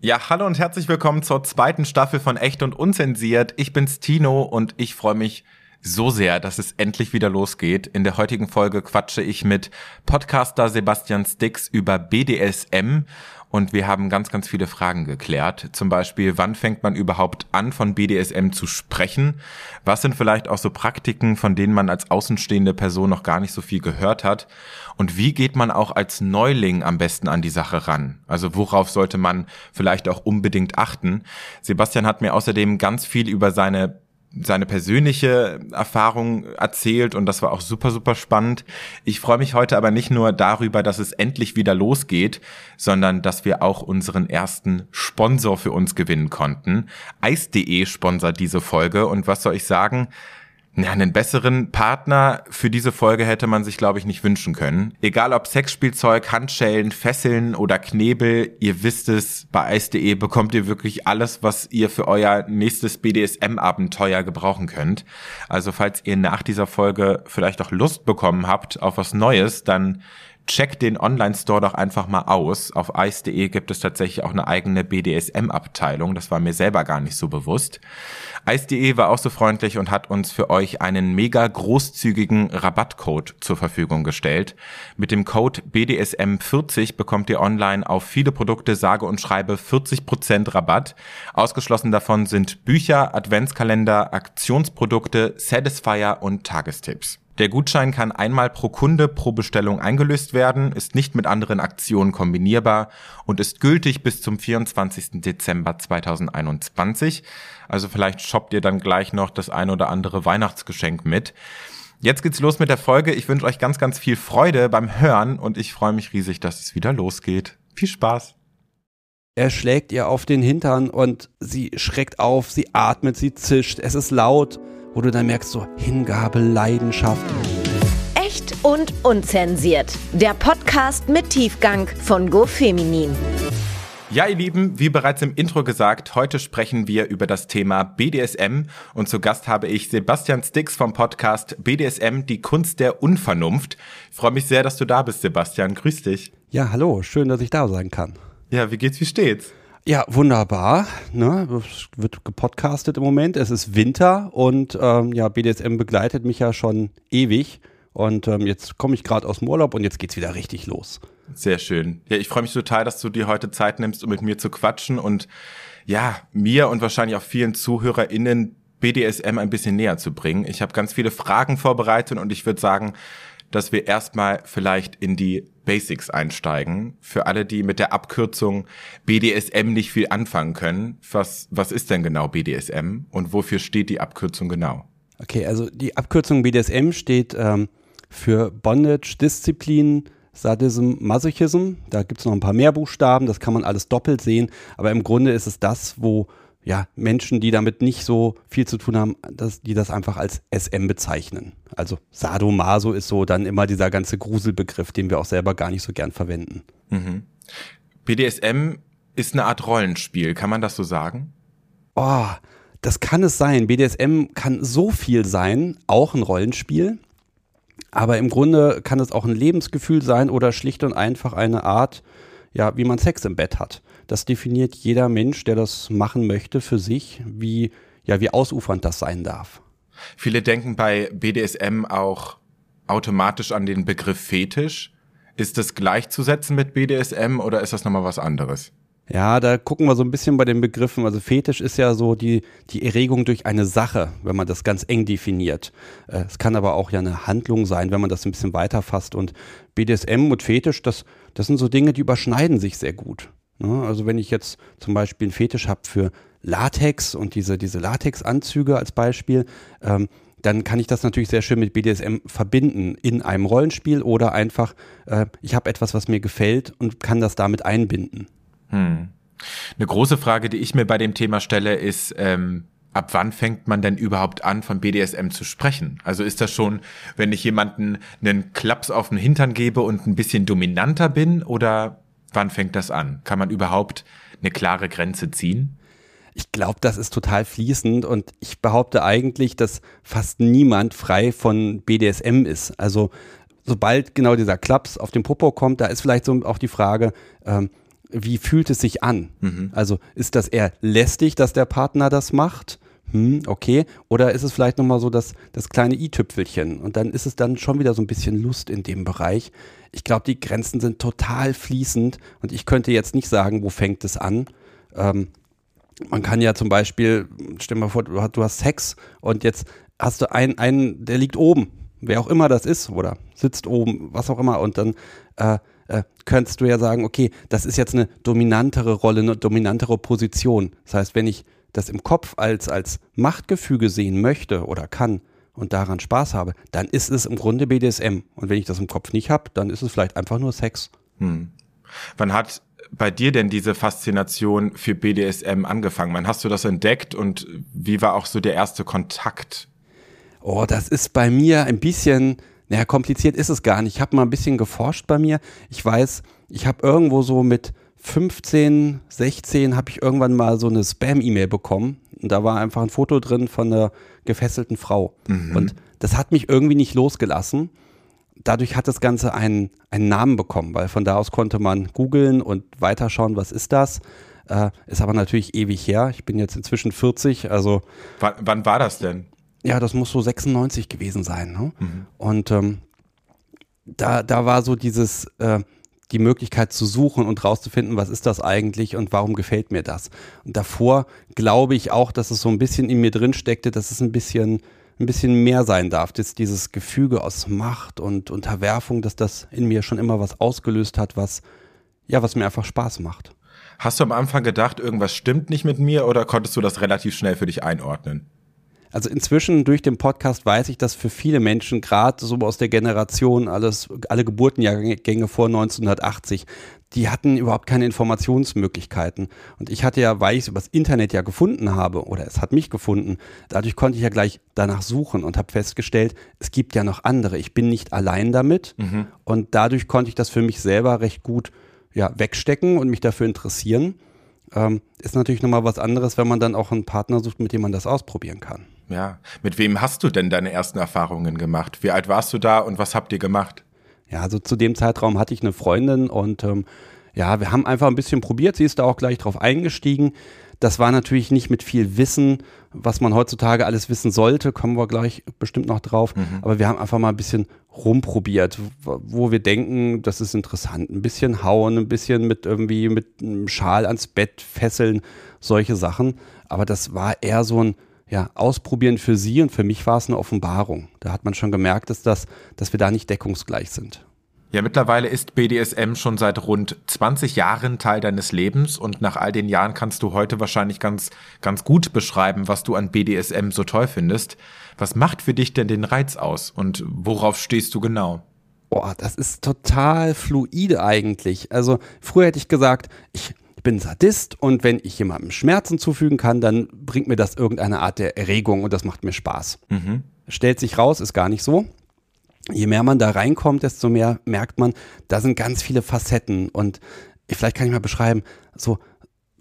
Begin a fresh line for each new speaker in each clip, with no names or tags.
Ja, hallo und herzlich willkommen zur zweiten Staffel von Echt und Unzensiert. Ich bin's Tino und ich freue mich so sehr, dass es endlich wieder losgeht. In der heutigen Folge quatsche ich mit Podcaster Sebastian Stix über BDSM und wir haben ganz, ganz viele Fragen geklärt. Zum Beispiel, wann fängt man überhaupt an, von BDSM zu sprechen? Was sind vielleicht auch so Praktiken, von denen man als außenstehende Person noch gar nicht so viel gehört hat? Und wie geht man auch als Neuling am besten an die Sache ran? Also worauf sollte man vielleicht auch unbedingt achten? Sebastian hat mir außerdem ganz viel über seine seine persönliche Erfahrung erzählt und das war auch super, super spannend. Ich freue mich heute aber nicht nur darüber, dass es endlich wieder losgeht, sondern dass wir auch unseren ersten Sponsor für uns gewinnen konnten. Eis.de sponsert diese Folge und was soll ich sagen? Ja, einen besseren Partner für diese Folge hätte man sich, glaube ich, nicht wünschen können. Egal ob Sexspielzeug, Handschellen, Fesseln oder Knebel, ihr wisst es, bei Eis.de bekommt ihr wirklich alles, was ihr für euer nächstes BDSM-Abenteuer gebrauchen könnt. Also falls ihr nach dieser Folge vielleicht auch Lust bekommen habt auf was Neues, dann checkt den Online-Store doch einfach mal aus. Auf ice.de gibt es tatsächlich auch eine eigene BDSM-Abteilung. Das war mir selber gar nicht so bewusst. Ice.de war auch so freundlich und hat uns für euch einen mega großzügigen Rabattcode zur Verfügung gestellt. Mit dem Code BDSM40 bekommt ihr online auf viele Produkte sage und schreibe 40% Rabatt. Ausgeschlossen davon sind Bücher, Adventskalender, Aktionsprodukte, Satisfier und Tagestipps. Der Gutschein kann einmal pro Kunde pro Bestellung eingelöst werden, ist nicht mit anderen Aktionen kombinierbar und ist gültig bis zum 24. Dezember 2021. Also vielleicht shoppt ihr dann gleich noch das ein oder andere Weihnachtsgeschenk mit. Jetzt geht's los mit der Folge. Ich wünsche euch ganz, ganz viel Freude beim Hören und ich freue mich riesig, dass es wieder losgeht. Viel Spaß!
Er schlägt ihr auf den Hintern und sie schreckt auf, sie atmet, sie zischt, es ist laut wo du dann merkst, so Hingabe, Leidenschaft.
Echt und unzensiert. Der Podcast mit Tiefgang von GoFeminin.
Ja, ihr Lieben, wie bereits im Intro gesagt, heute sprechen wir über das Thema BDSM und zu Gast habe ich Sebastian Stix vom Podcast BDSM, die Kunst der Unvernunft. Ich freue mich sehr, dass du da bist, Sebastian. Grüß dich.
Ja, hallo, schön, dass ich da sein kann.
Ja, wie geht's, wie steht's?
Ja, wunderbar. Ne? Es wird gepodcastet im Moment. Es ist Winter und ähm, ja, BDSM begleitet mich ja schon ewig. Und ähm, jetzt komme ich gerade aus dem Urlaub und jetzt geht's wieder richtig los.
Sehr schön. Ja, ich freue mich total, dass du dir heute Zeit nimmst, um mit mir zu quatschen und ja, mir und wahrscheinlich auch vielen ZuhörerInnen BDSM ein bisschen näher zu bringen. Ich habe ganz viele Fragen vorbereitet und ich würde sagen, dass wir erstmal vielleicht in die Basics einsteigen. Für alle, die mit der Abkürzung BDSM nicht viel anfangen können. Was, was ist denn genau BDSM und wofür steht die Abkürzung genau?
Okay, also die Abkürzung BDSM steht ähm, für Bondage, Disziplin, Sadism, Masochism. Da gibt es noch ein paar mehr Buchstaben, das kann man alles doppelt sehen. Aber im Grunde ist es das, wo ja, Menschen, die damit nicht so viel zu tun haben, dass die das einfach als SM bezeichnen. Also Sadomaso ist so dann immer dieser ganze Gruselbegriff, den wir auch selber gar nicht so gern verwenden. Mhm.
BDSM ist eine Art Rollenspiel, kann man das so sagen?
Oh, das kann es sein. BDSM kann so viel sein, auch ein Rollenspiel. Aber im Grunde kann es auch ein Lebensgefühl sein oder schlicht und einfach eine Art, ja, wie man Sex im Bett hat. Das definiert jeder Mensch, der das machen möchte, für sich, wie, ja, wie ausufernd das sein darf.
Viele denken bei BDSM auch automatisch an den Begriff Fetisch. Ist das gleichzusetzen mit BDSM oder ist das nochmal was anderes?
Ja, da gucken wir so ein bisschen bei den Begriffen. Also Fetisch ist ja so die, die Erregung durch eine Sache, wenn man das ganz eng definiert. Äh, es kann aber auch ja eine Handlung sein, wenn man das ein bisschen weiter fasst. Und BDSM und Fetisch, das, das sind so Dinge, die überschneiden sich sehr gut. Ne? Also wenn ich jetzt zum Beispiel einen Fetisch habe für Latex und diese, diese Latex-Anzüge als Beispiel, ähm, dann kann ich das natürlich sehr schön mit BDSM verbinden in einem Rollenspiel oder einfach, äh, ich habe etwas, was mir gefällt und kann das damit einbinden.
Hm. Eine große Frage, die ich mir bei dem Thema stelle, ist, ähm, ab wann fängt man denn überhaupt an, von BDSM zu sprechen? Also ist das schon, wenn ich jemanden einen Klaps auf den Hintern gebe und ein bisschen dominanter bin oder Wann fängt das an? Kann man überhaupt eine klare Grenze ziehen?
Ich glaube, das ist total fließend und ich behaupte eigentlich, dass fast niemand frei von BDSM ist. Also sobald genau dieser Klaps auf den Popo kommt, da ist vielleicht so auch die Frage, ähm, wie fühlt es sich an? Mhm. Also ist das eher lästig, dass der Partner das macht? Hm, okay. Oder ist es vielleicht nochmal so das, das kleine i-Tüpfelchen? Und dann ist es dann schon wieder so ein bisschen Lust in dem Bereich. Ich glaube, die Grenzen sind total fließend und ich könnte jetzt nicht sagen, wo fängt es an. Ähm, man kann ja zum Beispiel, stell dir mal vor, du hast Sex und jetzt hast du einen, einen, der liegt oben, wer auch immer das ist, oder sitzt oben, was auch immer, und dann äh, äh, könntest du ja sagen, okay, das ist jetzt eine dominantere Rolle, eine dominantere Position. Das heißt, wenn ich das im Kopf als, als Machtgefüge sehen möchte oder kann und daran Spaß habe, dann ist es im Grunde BDSM. Und wenn ich das im Kopf nicht habe, dann ist es vielleicht einfach nur Sex. Hm.
Wann hat bei dir denn diese Faszination für BDSM angefangen? Wann hast du das entdeckt und wie war auch so der erste Kontakt?
Oh, das ist bei mir ein bisschen, naja, kompliziert ist es gar nicht. Ich habe mal ein bisschen geforscht bei mir. Ich weiß, ich habe irgendwo so mit 15, 16 habe ich irgendwann mal so eine Spam-E-Mail bekommen. Und da war einfach ein Foto drin von einer gefesselten Frau. Mhm. Und das hat mich irgendwie nicht losgelassen. Dadurch hat das Ganze einen, einen Namen bekommen, weil von da aus konnte man googeln und weiterschauen, was ist das. Äh, ist aber natürlich ewig her. Ich bin jetzt inzwischen 40, also.
W wann war das denn?
Ja, das muss so 96 gewesen sein. Ne? Mhm. Und ähm, da, da war so dieses, äh, die Möglichkeit zu suchen und rauszufinden, was ist das eigentlich und warum gefällt mir das. Und davor glaube ich auch, dass es so ein bisschen in mir drin steckte, dass es ein bisschen, ein bisschen mehr sein darf. Dass dieses Gefüge aus Macht und Unterwerfung, dass das in mir schon immer was ausgelöst hat, was, ja, was mir einfach Spaß macht.
Hast du am Anfang gedacht, irgendwas stimmt nicht mit mir oder konntest du das relativ schnell für dich einordnen?
Also inzwischen durch den Podcast weiß ich, dass für viele Menschen, gerade so aus der Generation, alles, alle Geburtenjahrgänge vor 1980, die hatten überhaupt keine Informationsmöglichkeiten. Und ich hatte ja, weil ich es übers Internet ja gefunden habe, oder es hat mich gefunden, dadurch konnte ich ja gleich danach suchen und habe festgestellt, es gibt ja noch andere. Ich bin nicht allein damit. Mhm. Und dadurch konnte ich das für mich selber recht gut ja, wegstecken und mich dafür interessieren. Ähm, ist natürlich nochmal was anderes, wenn man dann auch einen Partner sucht, mit dem man das ausprobieren kann.
Ja, mit wem hast du denn deine ersten Erfahrungen gemacht? Wie alt warst du da und was habt ihr gemacht?
Ja, also zu dem Zeitraum hatte ich eine Freundin und ähm, ja, wir haben einfach ein bisschen probiert. Sie ist da auch gleich drauf eingestiegen. Das war natürlich nicht mit viel Wissen, was man heutzutage alles wissen sollte, kommen wir gleich bestimmt noch drauf. Mhm. Aber wir haben einfach mal ein bisschen rumprobiert, wo wir denken, das ist interessant. Ein bisschen hauen, ein bisschen mit irgendwie mit einem Schal ans Bett fesseln, solche Sachen. Aber das war eher so ein ja, ausprobieren für sie und für mich war es eine Offenbarung. Da hat man schon gemerkt, dass, das, dass wir da nicht deckungsgleich sind.
Ja, mittlerweile ist BDSM schon seit rund 20 Jahren Teil deines Lebens und nach all den Jahren kannst du heute wahrscheinlich ganz, ganz gut beschreiben, was du an BDSM so toll findest. Was macht für dich denn den Reiz aus und worauf stehst du genau?
Boah, das ist total fluide eigentlich. Also früher hätte ich gesagt, ich ich bin Sadist und wenn ich jemandem Schmerzen zufügen kann, dann bringt mir das irgendeine Art der Erregung und das macht mir Spaß. Mhm. Stellt sich raus, ist gar nicht so. Je mehr man da reinkommt, desto mehr merkt man, da sind ganz viele Facetten und vielleicht kann ich mal beschreiben, so,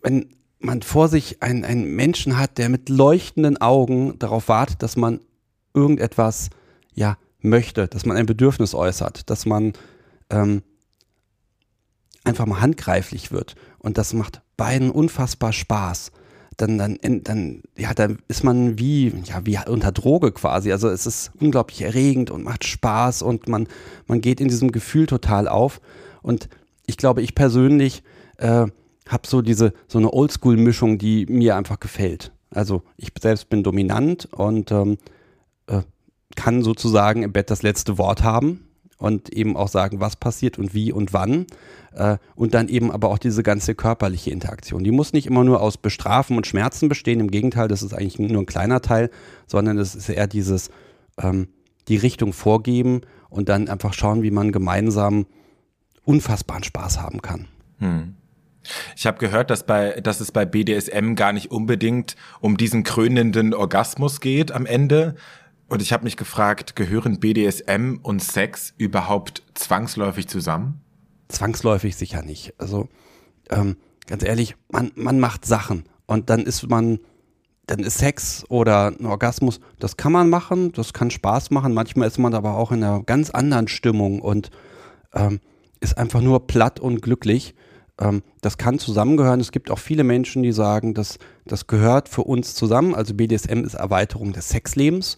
wenn man vor sich einen, einen Menschen hat, der mit leuchtenden Augen darauf wartet, dass man irgendetwas, ja, möchte, dass man ein Bedürfnis äußert, dass man ähm, einfach mal handgreiflich wird. Und das macht beiden unfassbar Spaß. Dann, dann, dann, ja, dann ist man wie, ja, wie unter Droge quasi. Also es ist unglaublich erregend und macht Spaß und man, man geht in diesem Gefühl total auf. Und ich glaube, ich persönlich äh, habe so diese, so eine Oldschool-Mischung, die mir einfach gefällt. Also ich selbst bin dominant und ähm, äh, kann sozusagen im Bett das letzte Wort haben und eben auch sagen, was passiert und wie und wann. Äh, und dann eben aber auch diese ganze körperliche Interaktion. Die muss nicht immer nur aus Bestrafen und Schmerzen bestehen. Im Gegenteil, das ist eigentlich nur ein kleiner Teil, sondern es ist eher dieses, ähm, die Richtung vorgeben und dann einfach schauen, wie man gemeinsam unfassbaren Spaß haben kann. Hm.
Ich habe gehört, dass, bei, dass es bei BDSM gar nicht unbedingt um diesen krönenden Orgasmus geht am Ende, und ich habe mich gefragt, gehören BDSM und Sex überhaupt zwangsläufig zusammen?
Zwangsläufig sicher nicht. Also ähm, ganz ehrlich, man, man macht Sachen und dann ist man, dann ist Sex oder ein Orgasmus, das kann man machen, das kann Spaß machen. Manchmal ist man aber auch in einer ganz anderen Stimmung und ähm, ist einfach nur platt und glücklich. Ähm, das kann zusammengehören. Es gibt auch viele Menschen, die sagen, dass das gehört für uns zusammen. Also BDSM ist Erweiterung des Sexlebens.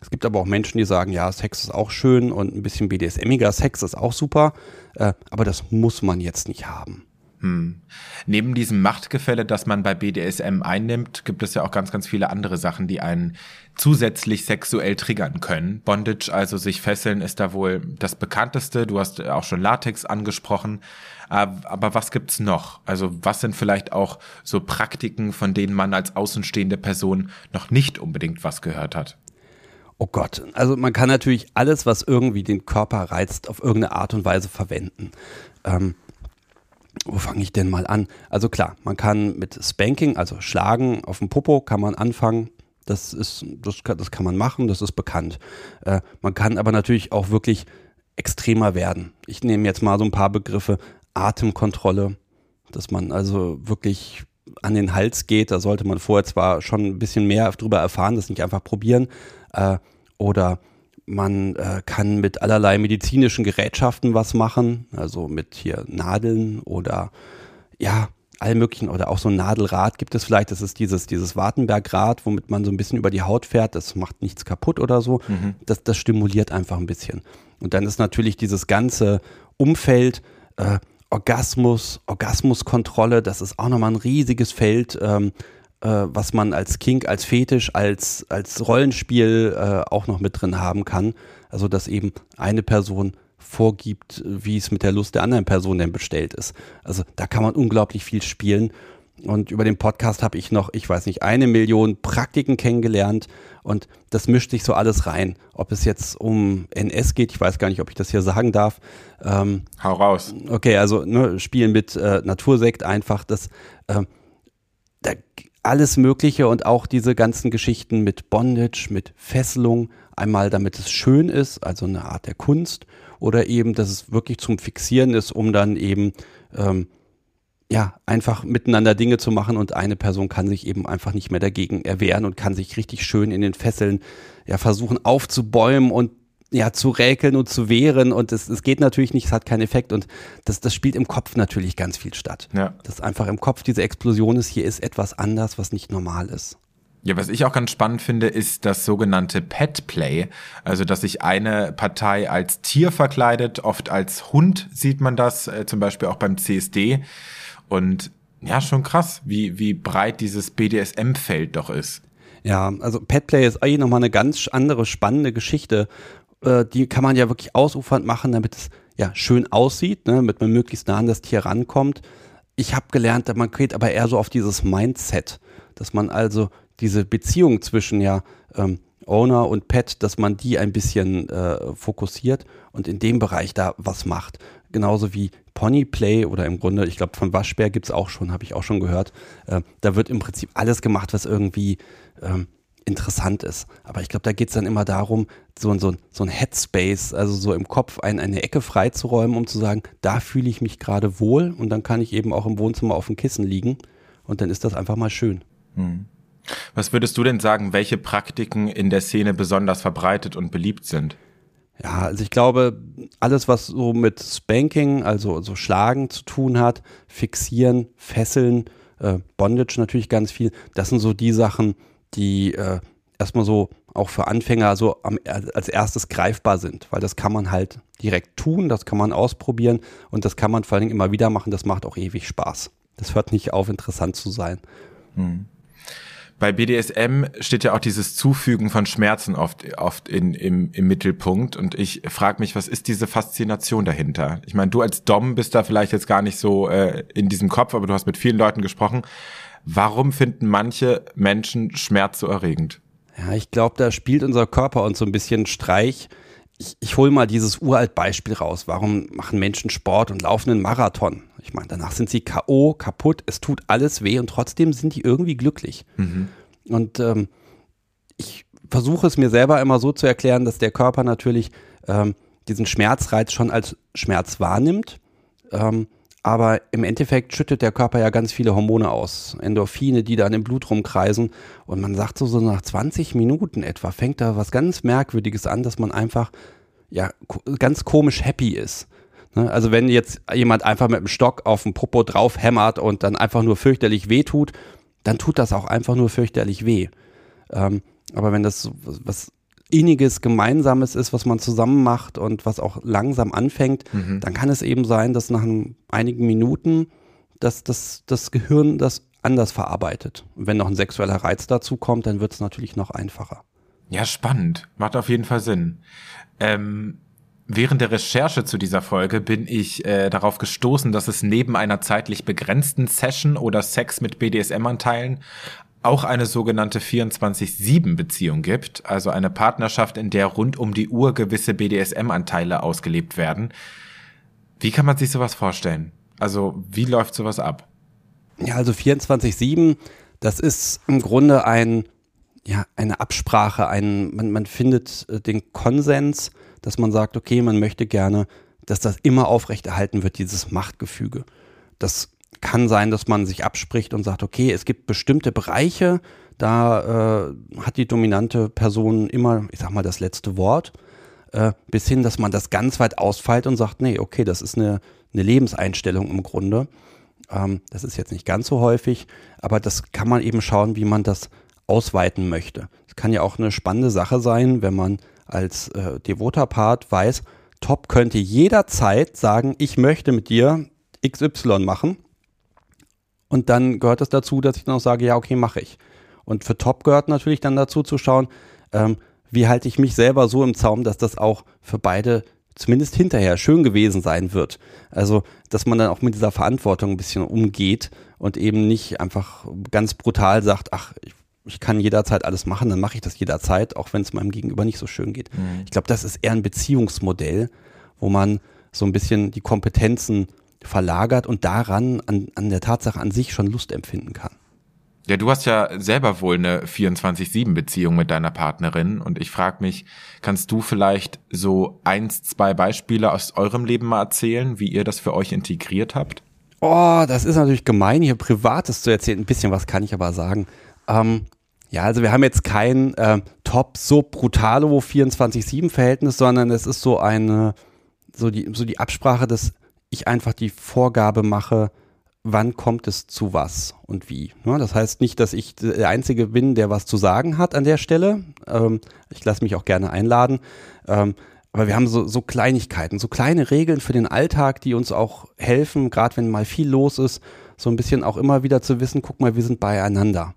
Es gibt aber auch Menschen, die sagen, ja, Sex ist auch schön und ein bisschen BDSMiger Sex ist auch super, äh, aber das muss man jetzt nicht haben.
Hm. Neben diesem Machtgefälle, das man bei BDSM einnimmt, gibt es ja auch ganz, ganz viele andere Sachen, die einen zusätzlich sexuell triggern können. Bondage, also sich fesseln, ist da wohl das bekannteste. Du hast auch schon Latex angesprochen. Aber was gibt's noch? Also was sind vielleicht auch so Praktiken, von denen man als außenstehende Person noch nicht unbedingt was gehört hat?
Oh Gott, also man kann natürlich alles, was irgendwie den Körper reizt, auf irgendeine Art und Weise verwenden. Ähm, wo fange ich denn mal an? Also klar, man kann mit Spanking, also Schlagen auf dem Popo, kann man anfangen. Das ist, das kann, das kann man machen, das ist bekannt. Äh, man kann aber natürlich auch wirklich extremer werden. Ich nehme jetzt mal so ein paar Begriffe. Atemkontrolle, dass man also wirklich an den Hals geht. Da sollte man vorher zwar schon ein bisschen mehr drüber erfahren, das nicht einfach probieren. Äh, oder man äh, kann mit allerlei medizinischen Gerätschaften was machen, also mit hier Nadeln oder ja, all möglichen oder auch so ein Nadelrad gibt es vielleicht. Das ist dieses, dieses Wartenbergrad, womit man so ein bisschen über die Haut fährt. Das macht nichts kaputt oder so. Mhm. Das, das stimuliert einfach ein bisschen. Und dann ist natürlich dieses ganze Umfeld, äh, Orgasmus, Orgasmuskontrolle, das ist auch nochmal ein riesiges Feld. Ähm, äh, was man als Kink, als Fetisch, als, als Rollenspiel äh, auch noch mit drin haben kann. Also dass eben eine Person vorgibt, wie es mit der Lust der anderen Person denn bestellt ist. Also da kann man unglaublich viel spielen. Und über den Podcast habe ich noch, ich weiß nicht, eine Million Praktiken kennengelernt und das mischt sich so alles rein. Ob es jetzt um NS geht, ich weiß gar nicht, ob ich das hier sagen darf.
Ähm, Hau raus.
Okay, also ne, Spielen mit äh, Natursekt einfach, das, äh, da alles Mögliche und auch diese ganzen Geschichten mit Bondage, mit Fesselung, einmal damit es schön ist, also eine Art der Kunst, oder eben, dass es wirklich zum Fixieren ist, um dann eben ähm, ja einfach miteinander Dinge zu machen und eine Person kann sich eben einfach nicht mehr dagegen erwehren und kann sich richtig schön in den Fesseln ja versuchen aufzubäumen und ja, zu räkeln und zu wehren und es, es geht natürlich nicht, es hat keinen Effekt und das, das spielt im Kopf natürlich ganz viel statt. Ja. Dass einfach im Kopf diese Explosion ist, hier ist etwas anders, was nicht normal ist.
Ja, was ich auch ganz spannend finde, ist das sogenannte Pet Play. Also, dass sich eine Partei als Tier verkleidet, oft als Hund sieht man das, äh, zum Beispiel auch beim CSD. Und ja, schon krass, wie, wie breit dieses BDSM-Feld doch ist.
Ja, also Pet Play ist eigentlich nochmal eine ganz andere spannende Geschichte, äh, die kann man ja wirklich ausufernd machen, damit es ja schön aussieht, ne, damit man möglichst nah an das Tier rankommt. Ich habe gelernt, man geht aber eher so auf dieses Mindset, dass man also diese Beziehung zwischen ja ähm, Owner und Pet, dass man die ein bisschen äh, fokussiert und in dem Bereich da was macht. Genauso wie Ponyplay oder im Grunde, ich glaube, von Waschbär gibt es auch schon, habe ich auch schon gehört. Äh, da wird im Prinzip alles gemacht, was irgendwie ähm, interessant ist. Aber ich glaube, da geht es dann immer darum, so, so, so ein Headspace, also so im Kopf ein, eine Ecke freizuräumen, um zu sagen, da fühle ich mich gerade wohl und dann kann ich eben auch im Wohnzimmer auf dem Kissen liegen und dann ist das einfach mal schön. Hm.
Was würdest du denn sagen, welche Praktiken in der Szene besonders verbreitet und beliebt sind?
Ja, also ich glaube, alles, was so mit Spanking, also so Schlagen zu tun hat, Fixieren, Fesseln, äh, Bondage natürlich ganz viel, das sind so die Sachen, die äh, erstmal so auch für Anfänger so am, als erstes greifbar sind, weil das kann man halt direkt tun, das kann man ausprobieren und das kann man vor allen Dingen immer wieder machen, das macht auch ewig Spaß. Das hört nicht auf, interessant zu sein. Hm.
Bei BDSM steht ja auch dieses Zufügen von Schmerzen oft, oft in, im, im Mittelpunkt. Und ich frage mich, was ist diese Faszination dahinter? Ich meine, du als Dom bist da vielleicht jetzt gar nicht so äh, in diesem Kopf, aber du hast mit vielen Leuten gesprochen. Warum finden manche Menschen Schmerz so erregend?
Ja, ich glaube, da spielt unser Körper uns so ein bisschen Streich. Ich, ich hole mal dieses uralt Beispiel raus. Warum machen Menschen Sport und laufen einen Marathon? Ich meine, danach sind sie K.O., kaputt, es tut alles weh und trotzdem sind die irgendwie glücklich. Mhm. Und ähm, ich versuche es mir selber immer so zu erklären, dass der Körper natürlich ähm, diesen Schmerzreiz schon als Schmerz wahrnimmt. Ähm, aber im Endeffekt schüttet der Körper ja ganz viele Hormone aus. Endorphine, die dann im Blut rumkreisen. Und man sagt so, so nach 20 Minuten etwa fängt da was ganz Merkwürdiges an, dass man einfach ja ganz komisch happy ist. Ne? Also wenn jetzt jemand einfach mit dem Stock auf den Popo drauf hämmert und dann einfach nur fürchterlich weh tut, dann tut das auch einfach nur fürchterlich weh. Ähm, aber wenn das was inniges, gemeinsames ist, was man zusammen macht und was auch langsam anfängt, mhm. dann kann es eben sein, dass nach einigen Minuten dass das, das Gehirn das anders verarbeitet. Und wenn noch ein sexueller Reiz dazu kommt, dann wird es natürlich noch einfacher.
Ja, spannend. Macht auf jeden Fall Sinn. Ähm, während der Recherche zu dieser Folge bin ich äh, darauf gestoßen, dass es neben einer zeitlich begrenzten Session oder Sex mit BDSM-Anteilen auch eine sogenannte 24-7-Beziehung gibt, also eine Partnerschaft, in der rund um die Uhr gewisse BDSM-Anteile ausgelebt werden. Wie kann man sich sowas vorstellen? Also wie läuft sowas ab?
Ja, also 24-7, das ist im Grunde ein, ja, eine Absprache, ein, man, man findet äh, den Konsens, dass man sagt, okay, man möchte gerne, dass das immer aufrechterhalten wird, dieses Machtgefüge. Das kann sein, dass man sich abspricht und sagt, okay, es gibt bestimmte Bereiche, da äh, hat die dominante Person immer, ich sag mal, das letzte Wort, äh, bis hin, dass man das ganz weit ausfeilt und sagt, nee, okay, das ist eine, eine Lebenseinstellung im Grunde. Ähm, das ist jetzt nicht ganz so häufig, aber das kann man eben schauen, wie man das ausweiten möchte. Es kann ja auch eine spannende Sache sein, wenn man als äh, devoter Part weiß, Top könnte jederzeit sagen, ich möchte mit dir XY machen und dann gehört es dazu, dass ich dann auch sage, ja, okay, mache ich. Und für Top gehört natürlich dann dazu zu schauen, ähm, wie halte ich mich selber so im Zaum, dass das auch für beide zumindest hinterher schön gewesen sein wird. Also, dass man dann auch mit dieser Verantwortung ein bisschen umgeht und eben nicht einfach ganz brutal sagt, ach, ich, ich kann jederzeit alles machen, dann mache ich das jederzeit, auch wenn es meinem Gegenüber nicht so schön geht. Mhm. Ich glaube, das ist eher ein Beziehungsmodell, wo man so ein bisschen die Kompetenzen verlagert und daran, an, an der Tatsache an sich schon Lust empfinden kann.
Ja, du hast ja selber wohl eine 24-7-Beziehung mit deiner Partnerin und ich frage mich, kannst du vielleicht so eins, zwei Beispiele aus eurem Leben mal erzählen, wie ihr das für euch integriert habt?
Oh, das ist natürlich gemein, hier Privates zu erzählen. Ein bisschen was kann ich aber sagen. Ähm, ja, also wir haben jetzt kein äh, top so brutalo 24-7-Verhältnis, sondern es ist so eine, so die, so die Absprache des ich einfach die Vorgabe mache, wann kommt es zu was und wie. Das heißt nicht, dass ich der Einzige bin, der was zu sagen hat an der Stelle. Ähm, ich lasse mich auch gerne einladen. Ähm, aber wir haben so, so Kleinigkeiten, so kleine Regeln für den Alltag, die uns auch helfen, gerade wenn mal viel los ist, so ein bisschen auch immer wieder zu wissen, guck mal, wir sind beieinander.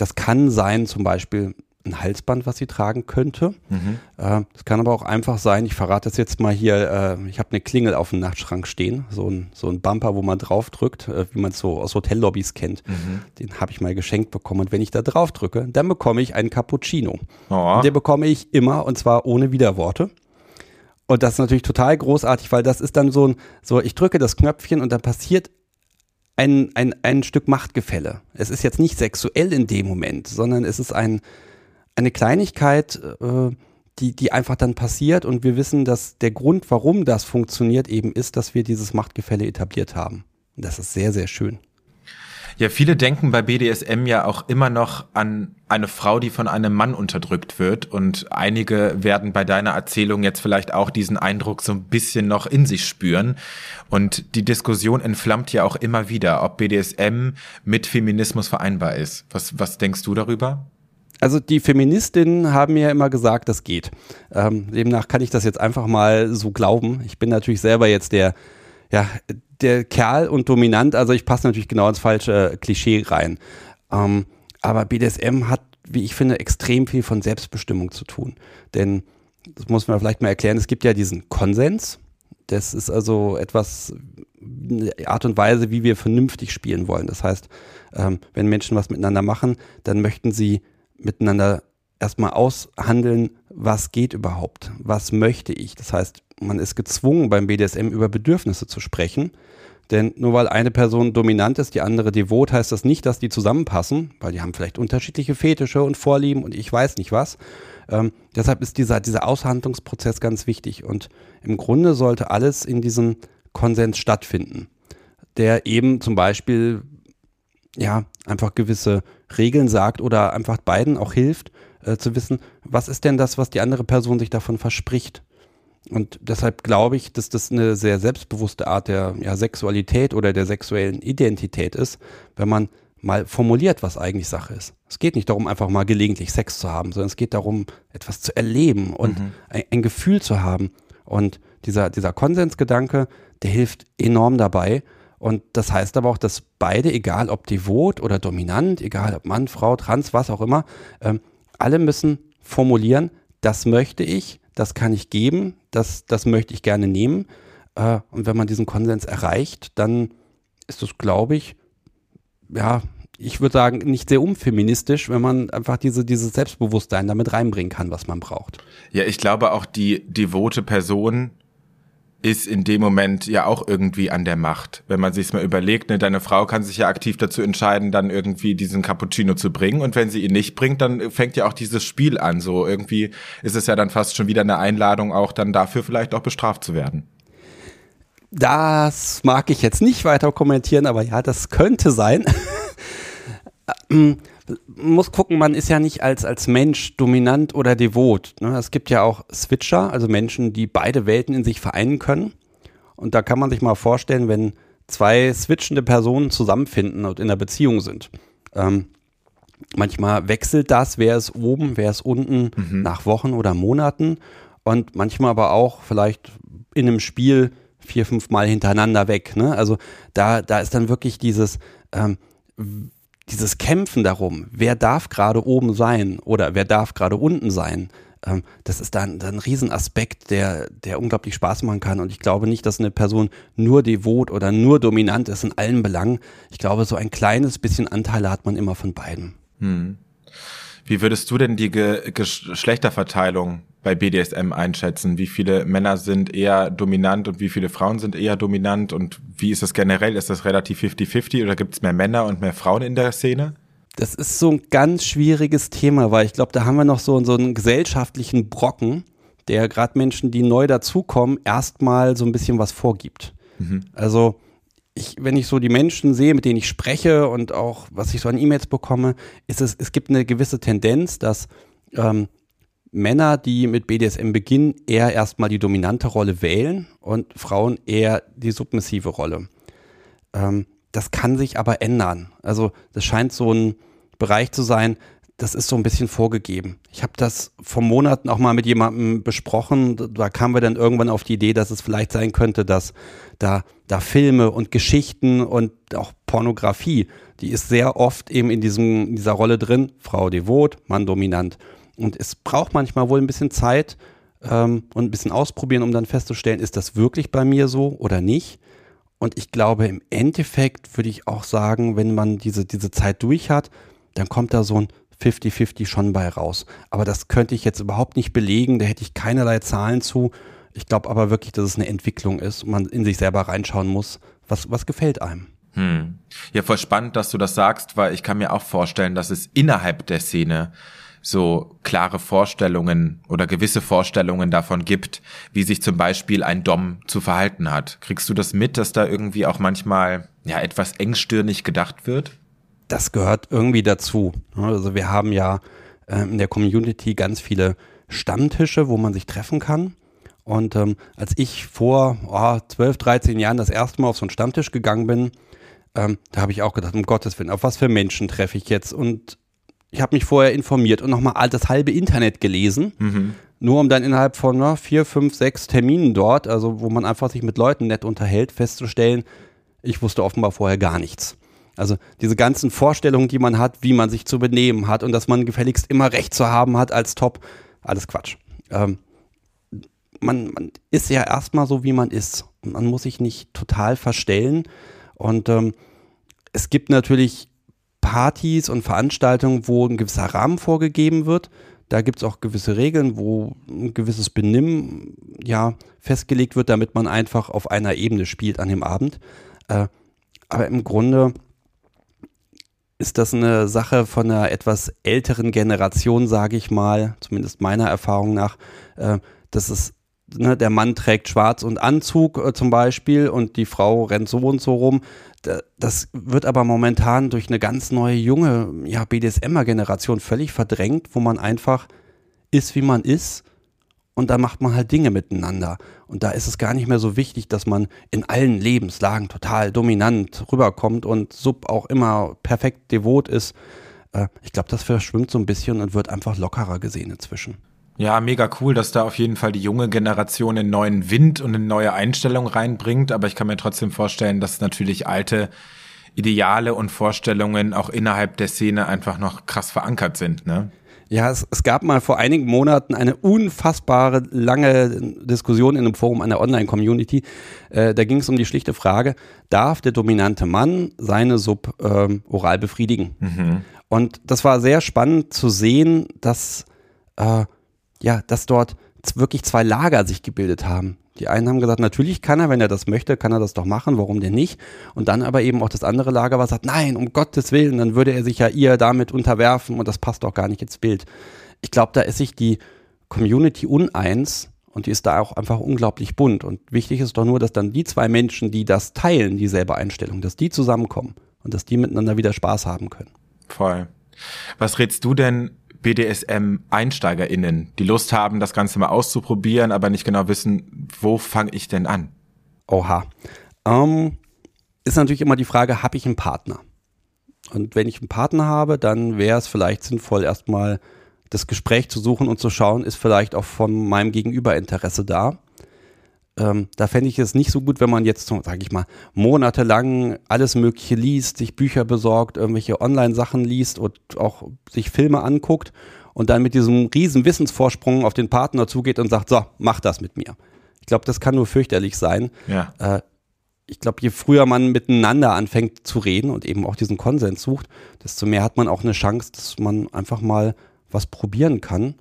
Das kann sein, zum Beispiel, ein Halsband, was sie tragen könnte. Mhm. Äh, das kann aber auch einfach sein, ich verrate das jetzt mal hier, äh, ich habe eine Klingel auf dem Nachtschrank stehen, so ein, so ein Bumper, wo man drauf drückt, äh, wie man es so aus Hotellobbys kennt. Mhm. Den habe ich mal geschenkt bekommen und wenn ich da drauf drücke, dann bekomme ich einen Cappuccino. Oh. Und den bekomme ich immer und zwar ohne Widerworte. Und das ist natürlich total großartig, weil das ist dann so ein, so ich drücke das Knöpfchen und dann passiert ein, ein, ein Stück Machtgefälle. Es ist jetzt nicht sexuell in dem Moment, sondern es ist ein, eine Kleinigkeit, äh, die, die einfach dann passiert und wir wissen, dass der Grund, warum das funktioniert, eben ist, dass wir dieses Machtgefälle etabliert haben. Das ist sehr, sehr schön.
Ja, viele denken bei BDSM ja auch immer noch an eine Frau, die von einem Mann unterdrückt wird. Und einige werden bei deiner Erzählung jetzt vielleicht auch diesen Eindruck so ein bisschen noch in sich spüren. Und die Diskussion entflammt ja auch immer wieder, ob BDSM mit Feminismus vereinbar ist. Was, was denkst du darüber?
Also die Feministinnen haben mir immer gesagt, das geht. Ähm, demnach kann ich das jetzt einfach mal so glauben. Ich bin natürlich selber jetzt der, ja, der Kerl und dominant, also ich passe natürlich genau ins falsche Klischee rein. Ähm, aber BDSM hat, wie ich finde, extrem viel von Selbstbestimmung zu tun. Denn, das muss man vielleicht mal erklären, es gibt ja diesen Konsens. Das ist also etwas, eine Art und Weise, wie wir vernünftig spielen wollen. Das heißt, ähm, wenn Menschen was miteinander machen, dann möchten sie miteinander erstmal aushandeln, was geht überhaupt, was möchte ich. Das heißt, man ist gezwungen beim BDSM über Bedürfnisse zu sprechen. Denn nur weil eine Person dominant ist, die andere devot, heißt das nicht, dass die zusammenpassen, weil die haben vielleicht unterschiedliche Fetische und Vorlieben und ich weiß nicht was. Ähm, deshalb ist dieser, dieser Aushandlungsprozess ganz wichtig. Und im Grunde sollte alles in diesem Konsens stattfinden, der eben zum Beispiel ja einfach gewisse Regeln sagt oder einfach beiden auch hilft, äh, zu wissen, was ist denn das, was die andere Person sich davon verspricht. Und deshalb glaube ich, dass das eine sehr selbstbewusste Art der ja, Sexualität oder der sexuellen Identität ist, wenn man mal formuliert, was eigentlich Sache ist. Es geht nicht darum, einfach mal gelegentlich Sex zu haben, sondern es geht darum, etwas zu erleben und mhm. ein, ein, Gefühl zu haben. Und dieser, dieser Konsensgedanke, der hilft enorm dabei. Und das heißt aber auch, dass beide, egal ob devot oder dominant, egal ob Mann, Frau, Trans, was auch immer, ähm, alle müssen formulieren, das möchte ich, das kann ich geben, das, das möchte ich gerne nehmen. Äh, und wenn man diesen Konsens erreicht, dann ist es, glaube ich, ja, ich würde sagen, nicht sehr unfeministisch, wenn man einfach diese, dieses Selbstbewusstsein damit reinbringen kann, was man braucht.
Ja, ich glaube auch die devote Person ist in dem Moment ja auch irgendwie an der Macht. Wenn man sich's mal überlegt, ne, deine Frau kann sich ja aktiv dazu entscheiden, dann irgendwie diesen Cappuccino zu bringen. Und wenn sie ihn nicht bringt, dann fängt ja auch dieses Spiel an. So irgendwie ist es ja dann fast schon wieder eine Einladung, auch dann dafür vielleicht auch bestraft zu werden.
Das mag ich jetzt nicht weiter kommentieren, aber ja, das könnte sein. Muss gucken, man ist ja nicht als, als Mensch dominant oder devot. Ne? Es gibt ja auch Switcher, also Menschen, die beide Welten in sich vereinen können. Und da kann man sich mal vorstellen, wenn zwei switchende Personen zusammenfinden und in einer Beziehung sind. Ähm, manchmal wechselt das, wer ist oben, wer ist unten, mhm. nach Wochen oder Monaten. Und manchmal aber auch vielleicht in einem Spiel vier, fünf Mal hintereinander weg. Ne? Also da, da ist dann wirklich dieses, ähm, dieses Kämpfen darum, wer darf gerade oben sein oder wer darf gerade unten sein, ähm, das ist dann, dann ein Riesenaspekt, der, der unglaublich Spaß machen kann. Und ich glaube nicht, dass eine Person nur devot oder nur dominant ist in allen Belangen. Ich glaube, so ein kleines bisschen Anteile hat man immer von beiden. Hm.
Wie würdest du denn die Ge Geschlechterverteilung bei BDSM einschätzen? Wie viele Männer sind eher dominant und wie viele Frauen sind eher dominant? Und wie ist das generell? Ist das relativ 50-50 oder gibt es mehr Männer und mehr Frauen in der Szene?
Das ist so ein ganz schwieriges Thema, weil ich glaube, da haben wir noch so, so einen gesellschaftlichen Brocken, der gerade Menschen, die neu dazukommen, erstmal so ein bisschen was vorgibt. Mhm. Also ich, wenn ich so die Menschen sehe, mit denen ich spreche und auch was ich so an E-Mails bekomme, ist es, es gibt eine gewisse Tendenz, dass ähm, Männer, die mit BDSM beginnen, eher erstmal die dominante Rolle wählen und Frauen eher die submissive Rolle. Ähm, das kann sich aber ändern. Also das scheint so ein Bereich zu sein, das ist so ein bisschen vorgegeben. Ich habe das vor Monaten auch mal mit jemandem besprochen. Da kamen wir dann irgendwann auf die Idee, dass es vielleicht sein könnte, dass da, da Filme und Geschichten und auch Pornografie, die ist sehr oft eben in, diesem, in dieser Rolle drin. Frau devot, Mann dominant. Und es braucht manchmal wohl ein bisschen Zeit ähm, und ein bisschen ausprobieren, um dann festzustellen, ist das wirklich bei mir so oder nicht. Und ich glaube, im Endeffekt würde ich auch sagen, wenn man diese, diese Zeit durch hat, dann kommt da so ein 50-50 schon bei raus. Aber das könnte ich jetzt überhaupt nicht belegen, da hätte ich keinerlei Zahlen zu. Ich glaube aber wirklich, dass es eine Entwicklung ist und man in sich selber reinschauen muss, was, was gefällt einem.
Hm. Ja, voll spannend, dass du das sagst, weil ich kann mir auch vorstellen, dass es innerhalb der Szene so klare Vorstellungen oder gewisse Vorstellungen davon gibt, wie sich zum Beispiel ein Dom zu verhalten hat. Kriegst du das mit, dass da irgendwie auch manchmal ja etwas engstirnig gedacht wird?
das gehört irgendwie dazu. Also wir haben ja äh, in der Community ganz viele Stammtische, wo man sich treffen kann. Und ähm, als ich vor oh, 12, 13 Jahren das erste Mal auf so einen Stammtisch gegangen bin, ähm, da habe ich auch gedacht, um Gottes Willen, auf was für Menschen treffe ich jetzt? Und ich habe mich vorher informiert und nochmal das halbe Internet gelesen, mhm. nur um dann innerhalb von na, vier, fünf, sechs Terminen dort, also wo man einfach sich mit Leuten nett unterhält, festzustellen, ich wusste offenbar vorher gar nichts. Also diese ganzen Vorstellungen, die man hat, wie man sich zu benehmen hat und dass man gefälligst immer Recht zu haben hat als Top, alles Quatsch. Ähm, man, man, ist ja erstmal so, wie man ist. Man muss sich nicht total verstellen. Und ähm, es gibt natürlich Partys und Veranstaltungen, wo ein gewisser Rahmen vorgegeben wird. Da gibt es auch gewisse Regeln, wo ein gewisses Benimm ja festgelegt wird, damit man einfach auf einer Ebene spielt an dem Abend. Äh, aber im Grunde ist das eine Sache von einer etwas älteren Generation, sage ich mal, zumindest meiner Erfahrung nach, äh, dass es ne, der Mann trägt Schwarz und Anzug äh, zum Beispiel und die Frau rennt so und so rum. Das wird aber momentan durch eine ganz neue junge ja, BDSMer-Generation völlig verdrängt, wo man einfach ist, wie man ist und da macht man halt Dinge miteinander. Und da ist es gar nicht mehr so wichtig, dass man in allen Lebenslagen total dominant rüberkommt und Sub auch immer perfekt devot ist. Äh, ich glaube, das verschwimmt so ein bisschen und wird einfach lockerer gesehen inzwischen.
Ja, mega cool, dass da auf jeden Fall die junge Generation einen neuen Wind und eine neue Einstellung reinbringt. Aber ich kann mir trotzdem vorstellen, dass natürlich alte Ideale und Vorstellungen auch innerhalb der Szene einfach noch krass verankert sind, ne?
Ja, es, es, gab mal vor einigen Monaten eine unfassbare lange Diskussion in einem Forum einer Online-Community. Äh, da ging es um die schlichte Frage, darf der dominante Mann seine Sub ähm, oral befriedigen? Mhm. Und das war sehr spannend zu sehen, dass, äh, ja, dass dort wirklich zwei Lager sich gebildet haben. Die einen haben gesagt, natürlich kann er, wenn er das möchte, kann er das doch machen, warum denn nicht? Und dann aber eben auch das andere Lager, was sagt, nein, um Gottes Willen, dann würde er sich ja ihr damit unterwerfen und das passt doch gar nicht ins Bild. Ich glaube, da ist sich die Community uneins und die ist da auch einfach unglaublich bunt. Und wichtig ist doch nur, dass dann die zwei Menschen, die das teilen, dieselbe Einstellung, dass die zusammenkommen und dass die miteinander wieder Spaß haben können.
Voll. Was rätst du denn BDSM-EinsteigerInnen, die Lust haben, das Ganze mal auszuprobieren, aber nicht genau wissen, wo fange ich denn an?
Oha. Ähm, ist natürlich immer die Frage, habe ich einen Partner? Und wenn ich einen Partner habe, dann wäre es vielleicht sinnvoll, erstmal das Gespräch zu suchen und zu schauen, ist vielleicht auch von meinem Gegenüber Interesse da. Ähm, da fände ich es nicht so gut, wenn man jetzt, sage ich mal, monatelang alles Mögliche liest, sich Bücher besorgt, irgendwelche Online-Sachen liest und auch sich Filme anguckt und dann mit diesem riesen Wissensvorsprung auf den Partner zugeht und sagt, so, mach das mit mir. Ich glaube, das kann nur fürchterlich sein.
Ja. Äh,
ich glaube, je früher man miteinander anfängt zu reden und eben auch diesen Konsens sucht, desto mehr hat man auch eine Chance, dass man einfach mal was probieren kann.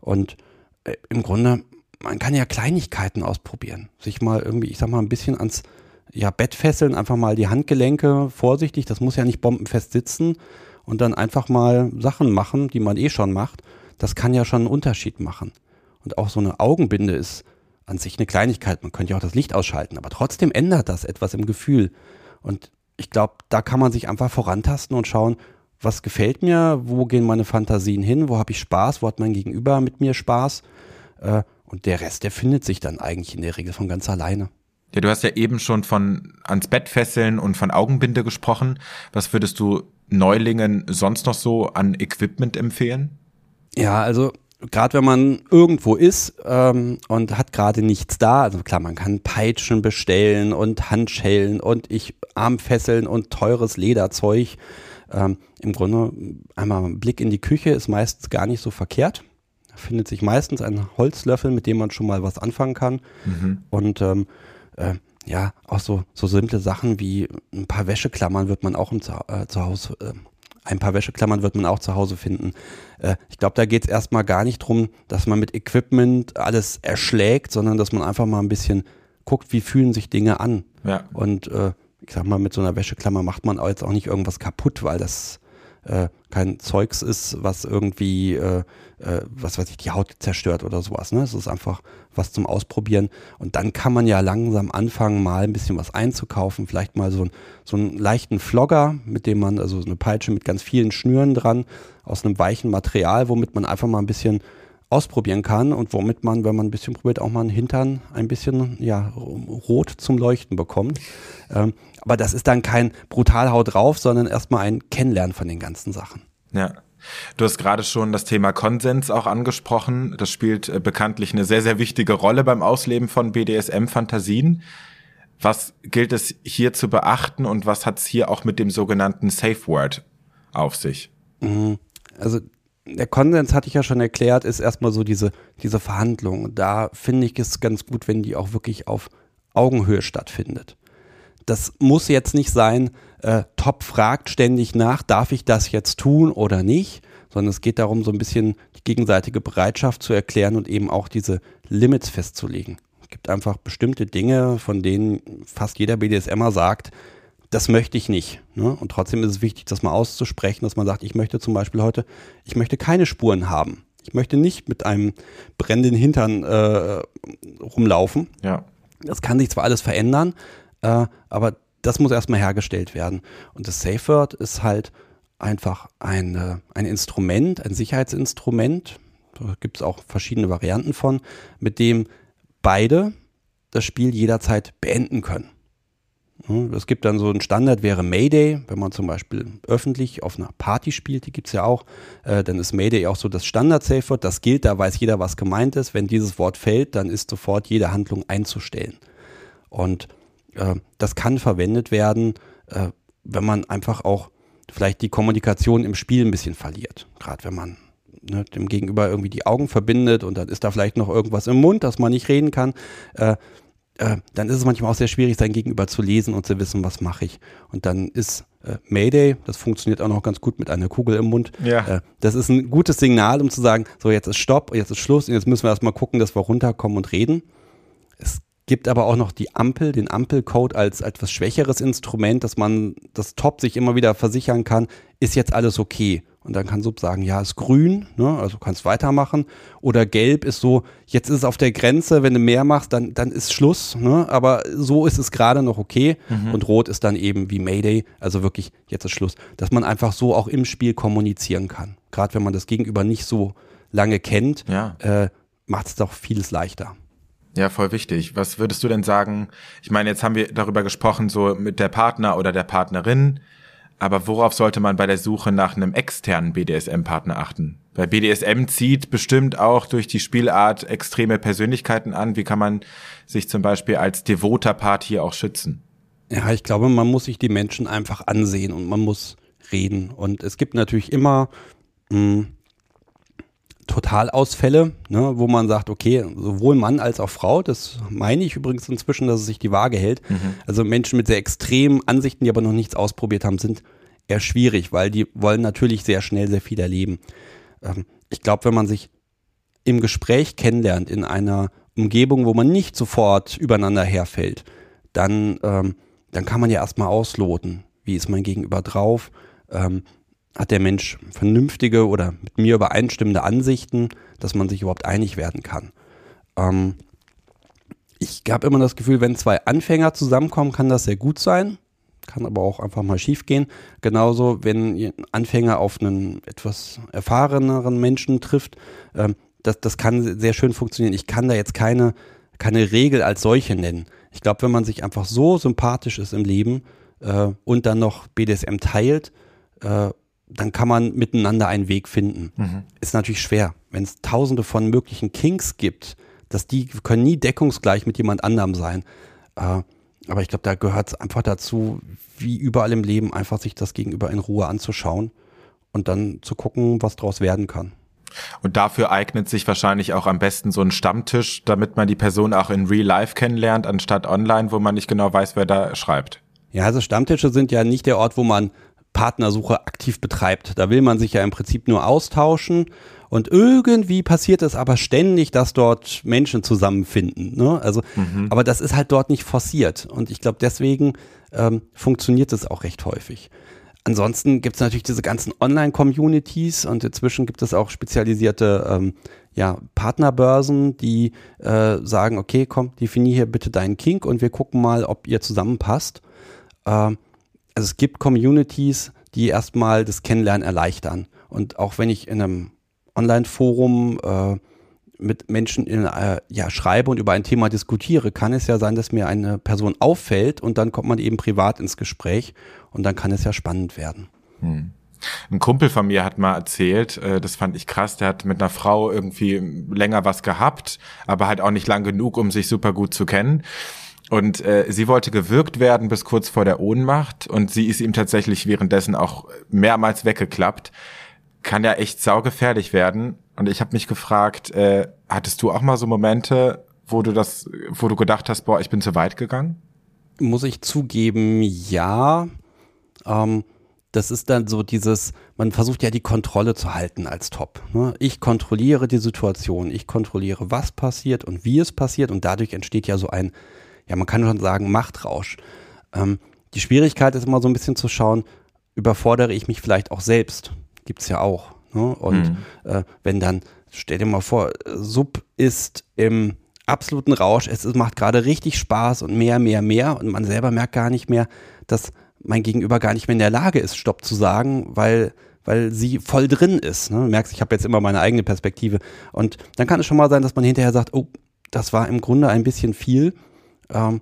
Und äh, im Grunde man kann ja Kleinigkeiten ausprobieren. Sich mal irgendwie, ich sag mal, ein bisschen ans ja, Bett fesseln, einfach mal die Handgelenke vorsichtig, das muss ja nicht bombenfest sitzen und dann einfach mal Sachen machen, die man eh schon macht. Das kann ja schon einen Unterschied machen. Und auch so eine Augenbinde ist an sich eine Kleinigkeit. Man könnte ja auch das Licht ausschalten, aber trotzdem ändert das etwas im Gefühl. Und ich glaube, da kann man sich einfach vorantasten und schauen, was gefällt mir, wo gehen meine Fantasien hin, wo habe ich Spaß, wo hat mein Gegenüber mit mir Spaß. Äh, und der Rest, der findet sich dann eigentlich in der Regel von ganz alleine.
Ja, du hast ja eben schon von ans Bett fesseln und von Augenbinde gesprochen. Was würdest du Neulingen sonst noch so an Equipment empfehlen?
Ja, also gerade wenn man irgendwo ist ähm, und hat gerade nichts da, also klar, man kann Peitschen bestellen und Handschellen und ich Armfesseln und teures Lederzeug. Ähm, Im Grunde einmal ein Blick in die Küche ist meistens gar nicht so verkehrt findet sich meistens ein Holzlöffel, mit dem man schon mal was anfangen kann. Mhm. Und ähm, äh, ja, auch so, so simple Sachen wie ein paar Wäscheklammern wird man auch im, äh, zu Hause, äh, ein paar Wäscheklammern wird man auch zu Hause finden. Äh, ich glaube, da geht es erstmal gar nicht drum, dass man mit Equipment alles erschlägt, sondern dass man einfach mal ein bisschen guckt, wie fühlen sich Dinge an.
Ja.
Und äh, ich sag mal, mit so einer Wäscheklammer macht man jetzt auch nicht irgendwas kaputt, weil das äh, kein Zeugs ist, was irgendwie, äh, was weiß ich, die Haut zerstört oder sowas. Ne? Es ist einfach was zum Ausprobieren. Und dann kann man ja langsam anfangen, mal ein bisschen was einzukaufen. Vielleicht mal so, ein, so einen leichten Flogger, mit dem man, also so eine Peitsche mit ganz vielen Schnüren dran, aus einem weichen Material, womit man einfach mal ein bisschen ausprobieren kann und womit man, wenn man ein bisschen probiert, auch mal einen Hintern ein bisschen ja, rot zum Leuchten bekommt. Ähm, aber das ist dann kein Brutalhaut drauf, sondern erstmal ein Kennenlernen von den ganzen Sachen.
Ja. Du hast gerade schon das Thema Konsens auch angesprochen. Das spielt äh, bekanntlich eine sehr, sehr wichtige Rolle beim Ausleben von BDSM-Fantasien. Was gilt es hier zu beachten und was hat es hier auch mit dem sogenannten Safe Word auf sich?
Mhm. Also der Konsens, hatte ich ja schon erklärt, ist erstmal so diese, diese Verhandlung. Da finde ich es ganz gut, wenn die auch wirklich auf Augenhöhe stattfindet. Das muss jetzt nicht sein, äh, Top fragt ständig nach, darf ich das jetzt tun oder nicht, sondern es geht darum, so ein bisschen die gegenseitige Bereitschaft zu erklären und eben auch diese Limits festzulegen. Es gibt einfach bestimmte Dinge, von denen fast jeder BDSMer sagt, das möchte ich nicht. Ne? Und trotzdem ist es wichtig, das mal auszusprechen, dass man sagt, ich möchte zum Beispiel heute, ich möchte keine Spuren haben. Ich möchte nicht mit einem brennenden Hintern äh, rumlaufen.
Ja.
Das kann sich zwar alles verändern, äh, aber das muss erstmal hergestellt werden. Und das Safe Word ist halt einfach ein, äh, ein Instrument, ein Sicherheitsinstrument, da gibt es auch verschiedene Varianten von, mit dem beide das Spiel jederzeit beenden können. Es gibt dann so ein Standard, wäre Mayday, wenn man zum Beispiel öffentlich auf einer Party spielt, die gibt es ja auch, äh, dann ist Mayday auch so das Standard-Safe-Wort, das gilt, da weiß jeder, was gemeint ist. Wenn dieses Wort fällt, dann ist sofort jede Handlung einzustellen. Und äh, das kann verwendet werden, äh, wenn man einfach auch vielleicht die Kommunikation im Spiel ein bisschen verliert. Gerade wenn man ne, dem Gegenüber irgendwie die Augen verbindet und dann ist da vielleicht noch irgendwas im Mund, dass man nicht reden kann. Äh, äh, dann ist es manchmal auch sehr schwierig, sein Gegenüber zu lesen und zu wissen, was mache ich. Und dann ist äh, Mayday, das funktioniert auch noch ganz gut mit einer Kugel im Mund.
Ja.
Äh, das ist ein gutes Signal, um zu sagen, so jetzt ist Stopp, jetzt ist Schluss und jetzt müssen wir erstmal gucken, dass wir runterkommen und reden. Gibt aber auch noch die Ampel, den Ampelcode als etwas schwächeres Instrument, dass man das Top sich immer wieder versichern kann, ist jetzt alles okay. Und dann kann Sub sagen, ja, ist grün, ne, also kannst weitermachen. Oder gelb ist so, jetzt ist es auf der Grenze, wenn du mehr machst, dann, dann ist Schluss. Ne? Aber so ist es gerade noch okay. Mhm. Und rot ist dann eben wie Mayday, also wirklich, jetzt ist Schluss. Dass man einfach so auch im Spiel kommunizieren kann. Gerade wenn man das Gegenüber nicht so lange kennt,
ja.
äh, macht es doch vieles leichter.
Ja, voll wichtig. Was würdest du denn sagen? Ich meine, jetzt haben wir darüber gesprochen, so mit der Partner oder der Partnerin. Aber worauf sollte man bei der Suche nach einem externen BDSM-Partner achten? Weil BDSM zieht bestimmt auch durch die Spielart extreme Persönlichkeiten an. Wie kann man sich zum Beispiel als devoter Part hier auch schützen?
Ja, ich glaube, man muss sich die Menschen einfach ansehen und man muss reden. Und es gibt natürlich immer mh, hm, Totalausfälle, ne, wo man sagt, okay, sowohl Mann als auch Frau, das meine ich übrigens inzwischen, dass es sich die Waage hält. Mhm. Also Menschen mit sehr extremen Ansichten, die aber noch nichts ausprobiert haben, sind eher schwierig, weil die wollen natürlich sehr schnell sehr viel erleben. Ähm, ich glaube, wenn man sich im Gespräch kennenlernt, in einer Umgebung, wo man nicht sofort übereinander herfällt, dann, ähm, dann kann man ja erstmal ausloten, wie ist mein Gegenüber drauf, ähm, hat der Mensch vernünftige oder mit mir übereinstimmende Ansichten, dass man sich überhaupt einig werden kann. Ähm, ich habe immer das Gefühl, wenn zwei Anfänger zusammenkommen, kann das sehr gut sein, kann aber auch einfach mal schief gehen. Genauso, wenn ein Anfänger auf einen etwas erfahreneren Menschen trifft, ähm, das, das kann sehr schön funktionieren. Ich kann da jetzt keine, keine Regel als solche nennen. Ich glaube, wenn man sich einfach so sympathisch ist im Leben äh, und dann noch BDSM teilt, äh, dann kann man miteinander einen Weg finden. Mhm. Ist natürlich schwer, wenn es tausende von möglichen Kings gibt, dass die können nie deckungsgleich mit jemand anderem sein. Äh, aber ich glaube, da gehört es einfach dazu, wie überall im Leben, einfach sich das Gegenüber in Ruhe anzuschauen und dann zu gucken, was daraus werden kann.
Und dafür eignet sich wahrscheinlich auch am besten so ein Stammtisch, damit man die Person auch in Real Life kennenlernt, anstatt online, wo man nicht genau weiß, wer da schreibt.
Ja, also Stammtische sind ja nicht der Ort, wo man Partnersuche aktiv betreibt. Da will man sich ja im Prinzip nur austauschen und irgendwie passiert es aber ständig, dass dort Menschen zusammenfinden. Ne? Also, mhm. aber das ist halt dort nicht forciert und ich glaube deswegen ähm, funktioniert es auch recht häufig. Ansonsten gibt es natürlich diese ganzen Online-Communities und inzwischen gibt es auch spezialisierte ähm, ja, Partnerbörsen, die äh, sagen, okay, komm, definier hier bitte deinen Kink und wir gucken mal, ob ihr zusammenpasst. Ähm, also es gibt Communities, die erstmal das Kennenlernen erleichtern. Und auch wenn ich in einem Online-Forum äh, mit Menschen in, äh, ja, schreibe und über ein Thema diskutiere, kann es ja sein, dass mir eine Person auffällt und dann kommt man eben privat ins Gespräch und dann kann es ja spannend werden. Hm.
Ein Kumpel von mir hat mal erzählt, äh, das fand ich krass, der hat mit einer Frau irgendwie länger was gehabt, aber halt auch nicht lang genug, um sich super gut zu kennen. Und äh, sie wollte gewürgt werden bis kurz vor der Ohnmacht und sie ist ihm tatsächlich währenddessen auch mehrmals weggeklappt. Kann ja echt saugefährlich werden. Und ich habe mich gefragt, äh, hattest du auch mal so Momente, wo du das, wo du gedacht hast, boah, ich bin zu weit gegangen?
Muss ich zugeben, ja. Ähm, das ist dann so dieses, man versucht ja die Kontrolle zu halten als Top. Ne? Ich kontrolliere die Situation, ich kontrolliere, was passiert und wie es passiert und dadurch entsteht ja so ein ja, man kann schon sagen, Machtrausch. Ähm, die Schwierigkeit ist immer so ein bisschen zu schauen, überfordere ich mich vielleicht auch selbst? Gibt es ja auch. Ne? Und mhm. äh, wenn dann, stell dir mal vor, Sub ist im absoluten Rausch, es, macht gerade richtig Spaß und mehr, mehr, mehr und man selber merkt gar nicht mehr, dass mein Gegenüber gar nicht mehr in der Lage ist, Stopp zu sagen, weil, weil sie voll drin ist. Ne? Du merkst, ich habe jetzt immer meine eigene Perspektive. Und dann kann es schon mal sein, dass man hinterher sagt, oh, das war im Grunde ein bisschen viel. Ähm,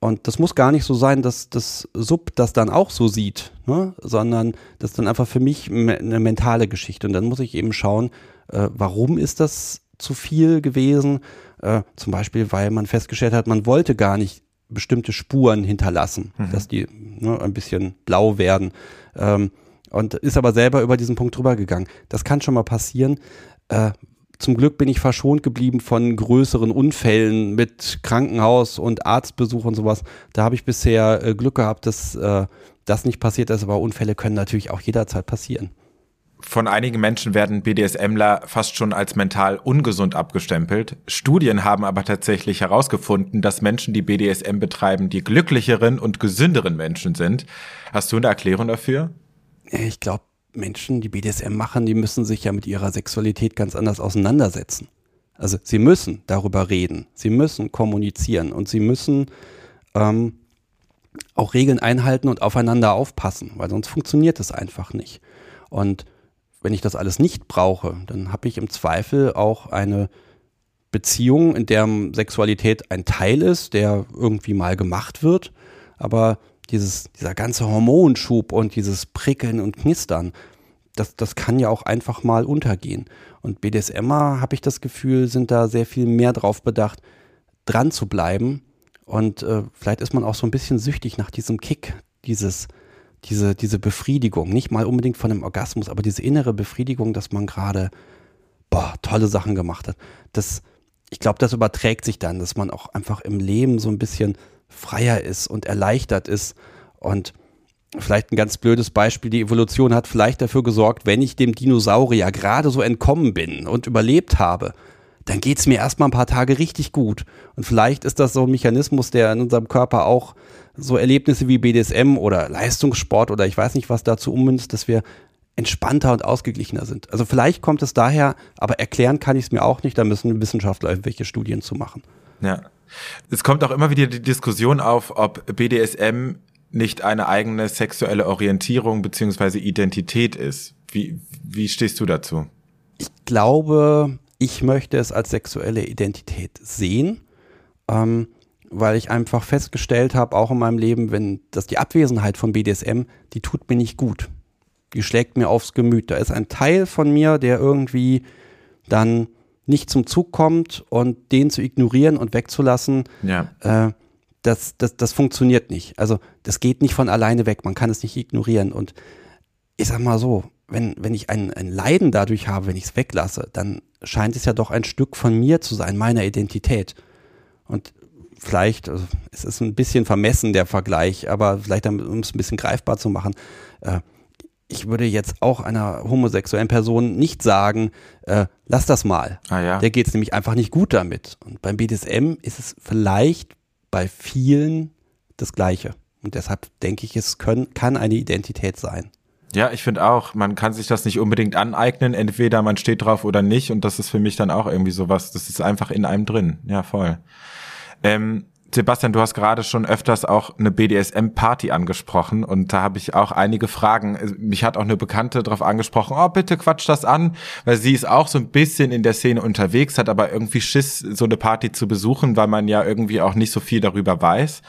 und das muss gar nicht so sein, dass das Sub das dann auch so sieht, ne? sondern das ist dann einfach für mich eine mentale Geschichte. Und dann muss ich eben schauen, äh, warum ist das zu viel gewesen? Äh, zum Beispiel, weil man festgestellt hat, man wollte gar nicht bestimmte Spuren hinterlassen, mhm. dass die ne, ein bisschen blau werden. Ähm, und ist aber selber über diesen Punkt drüber gegangen. Das kann schon mal passieren. Äh, zum Glück bin ich verschont geblieben von größeren Unfällen mit Krankenhaus und Arztbesuch und sowas. Da habe ich bisher äh, Glück gehabt, dass äh, das nicht passiert ist, aber Unfälle können natürlich auch jederzeit passieren.
Von einigen Menschen werden BDSMler fast schon als mental ungesund abgestempelt. Studien haben aber tatsächlich herausgefunden, dass Menschen, die BDSM betreiben, die glücklicheren und gesünderen Menschen sind. Hast du eine Erklärung dafür?
Ich glaube, Menschen, die BDSM machen, die müssen sich ja mit ihrer Sexualität ganz anders auseinandersetzen. Also sie müssen darüber reden, sie müssen kommunizieren und sie müssen ähm, auch Regeln einhalten und aufeinander aufpassen, weil sonst funktioniert es einfach nicht. Und wenn ich das alles nicht brauche, dann habe ich im Zweifel auch eine Beziehung, in der Sexualität ein Teil ist, der irgendwie mal gemacht wird, aber dieses, dieser ganze Hormonschub und dieses Prickeln und Knistern, das, das kann ja auch einfach mal untergehen. Und BDSMer, habe ich das Gefühl, sind da sehr viel mehr drauf bedacht, dran zu bleiben. Und äh, vielleicht ist man auch so ein bisschen süchtig nach diesem Kick, dieses, diese, diese Befriedigung. Nicht mal unbedingt von einem Orgasmus, aber diese innere Befriedigung, dass man gerade tolle Sachen gemacht hat. Das, ich glaube, das überträgt sich dann, dass man auch einfach im Leben so ein bisschen freier ist und erleichtert ist. Und vielleicht ein ganz blödes Beispiel, die Evolution hat vielleicht dafür gesorgt, wenn ich dem Dinosaurier gerade so entkommen bin und überlebt habe, dann geht es mir erstmal ein paar Tage richtig gut. Und vielleicht ist das so ein Mechanismus, der in unserem Körper auch so Erlebnisse wie BDSM oder Leistungssport oder ich weiß nicht was dazu ummünzt, dass wir entspannter und ausgeglichener sind. Also vielleicht kommt es daher, aber erklären kann ich es mir auch nicht, da müssen Wissenschaftler irgendwelche Studien zu machen.
Ja. Es kommt auch immer wieder die Diskussion auf, ob BDSM nicht eine eigene sexuelle Orientierung beziehungsweise Identität ist. Wie, wie stehst du dazu?
Ich glaube, ich möchte es als sexuelle Identität sehen, ähm, weil ich einfach festgestellt habe, auch in meinem Leben, wenn das die Abwesenheit von BDSM, die tut mir nicht gut. Die schlägt mir aufs Gemüt. Da ist ein Teil von mir, der irgendwie dann nicht zum Zug kommt und den zu ignorieren und wegzulassen,
ja.
äh, das, das, das funktioniert nicht. Also das geht nicht von alleine weg, man kann es nicht ignorieren. Und ich sag mal so, wenn, wenn ich ein, ein Leiden dadurch habe, wenn ich es weglasse, dann scheint es ja doch ein Stück von mir zu sein, meiner Identität. Und vielleicht, also es ist ein bisschen vermessen der Vergleich, aber vielleicht um es ein bisschen greifbar zu machen, äh, ich würde jetzt auch einer homosexuellen Person nicht sagen, äh, lass das mal.
Ah, ja.
Der geht es nämlich einfach nicht gut damit. Und beim BDSM ist es vielleicht bei vielen das Gleiche. Und deshalb denke ich, es können, kann eine Identität sein.
Ja, ich finde auch, man kann sich das nicht unbedingt aneignen, entweder man steht drauf oder nicht. Und das ist für mich dann auch irgendwie sowas, das ist einfach in einem drin. Ja, voll. Ähm, Sebastian, du hast gerade schon öfters auch eine BDSM-Party angesprochen und da habe ich auch einige Fragen. Mich hat auch eine Bekannte darauf angesprochen, oh, bitte quatsch das an, weil sie ist auch so ein bisschen in der Szene unterwegs, hat aber irgendwie Schiss, so eine Party zu besuchen, weil man ja irgendwie auch nicht so viel darüber weiß.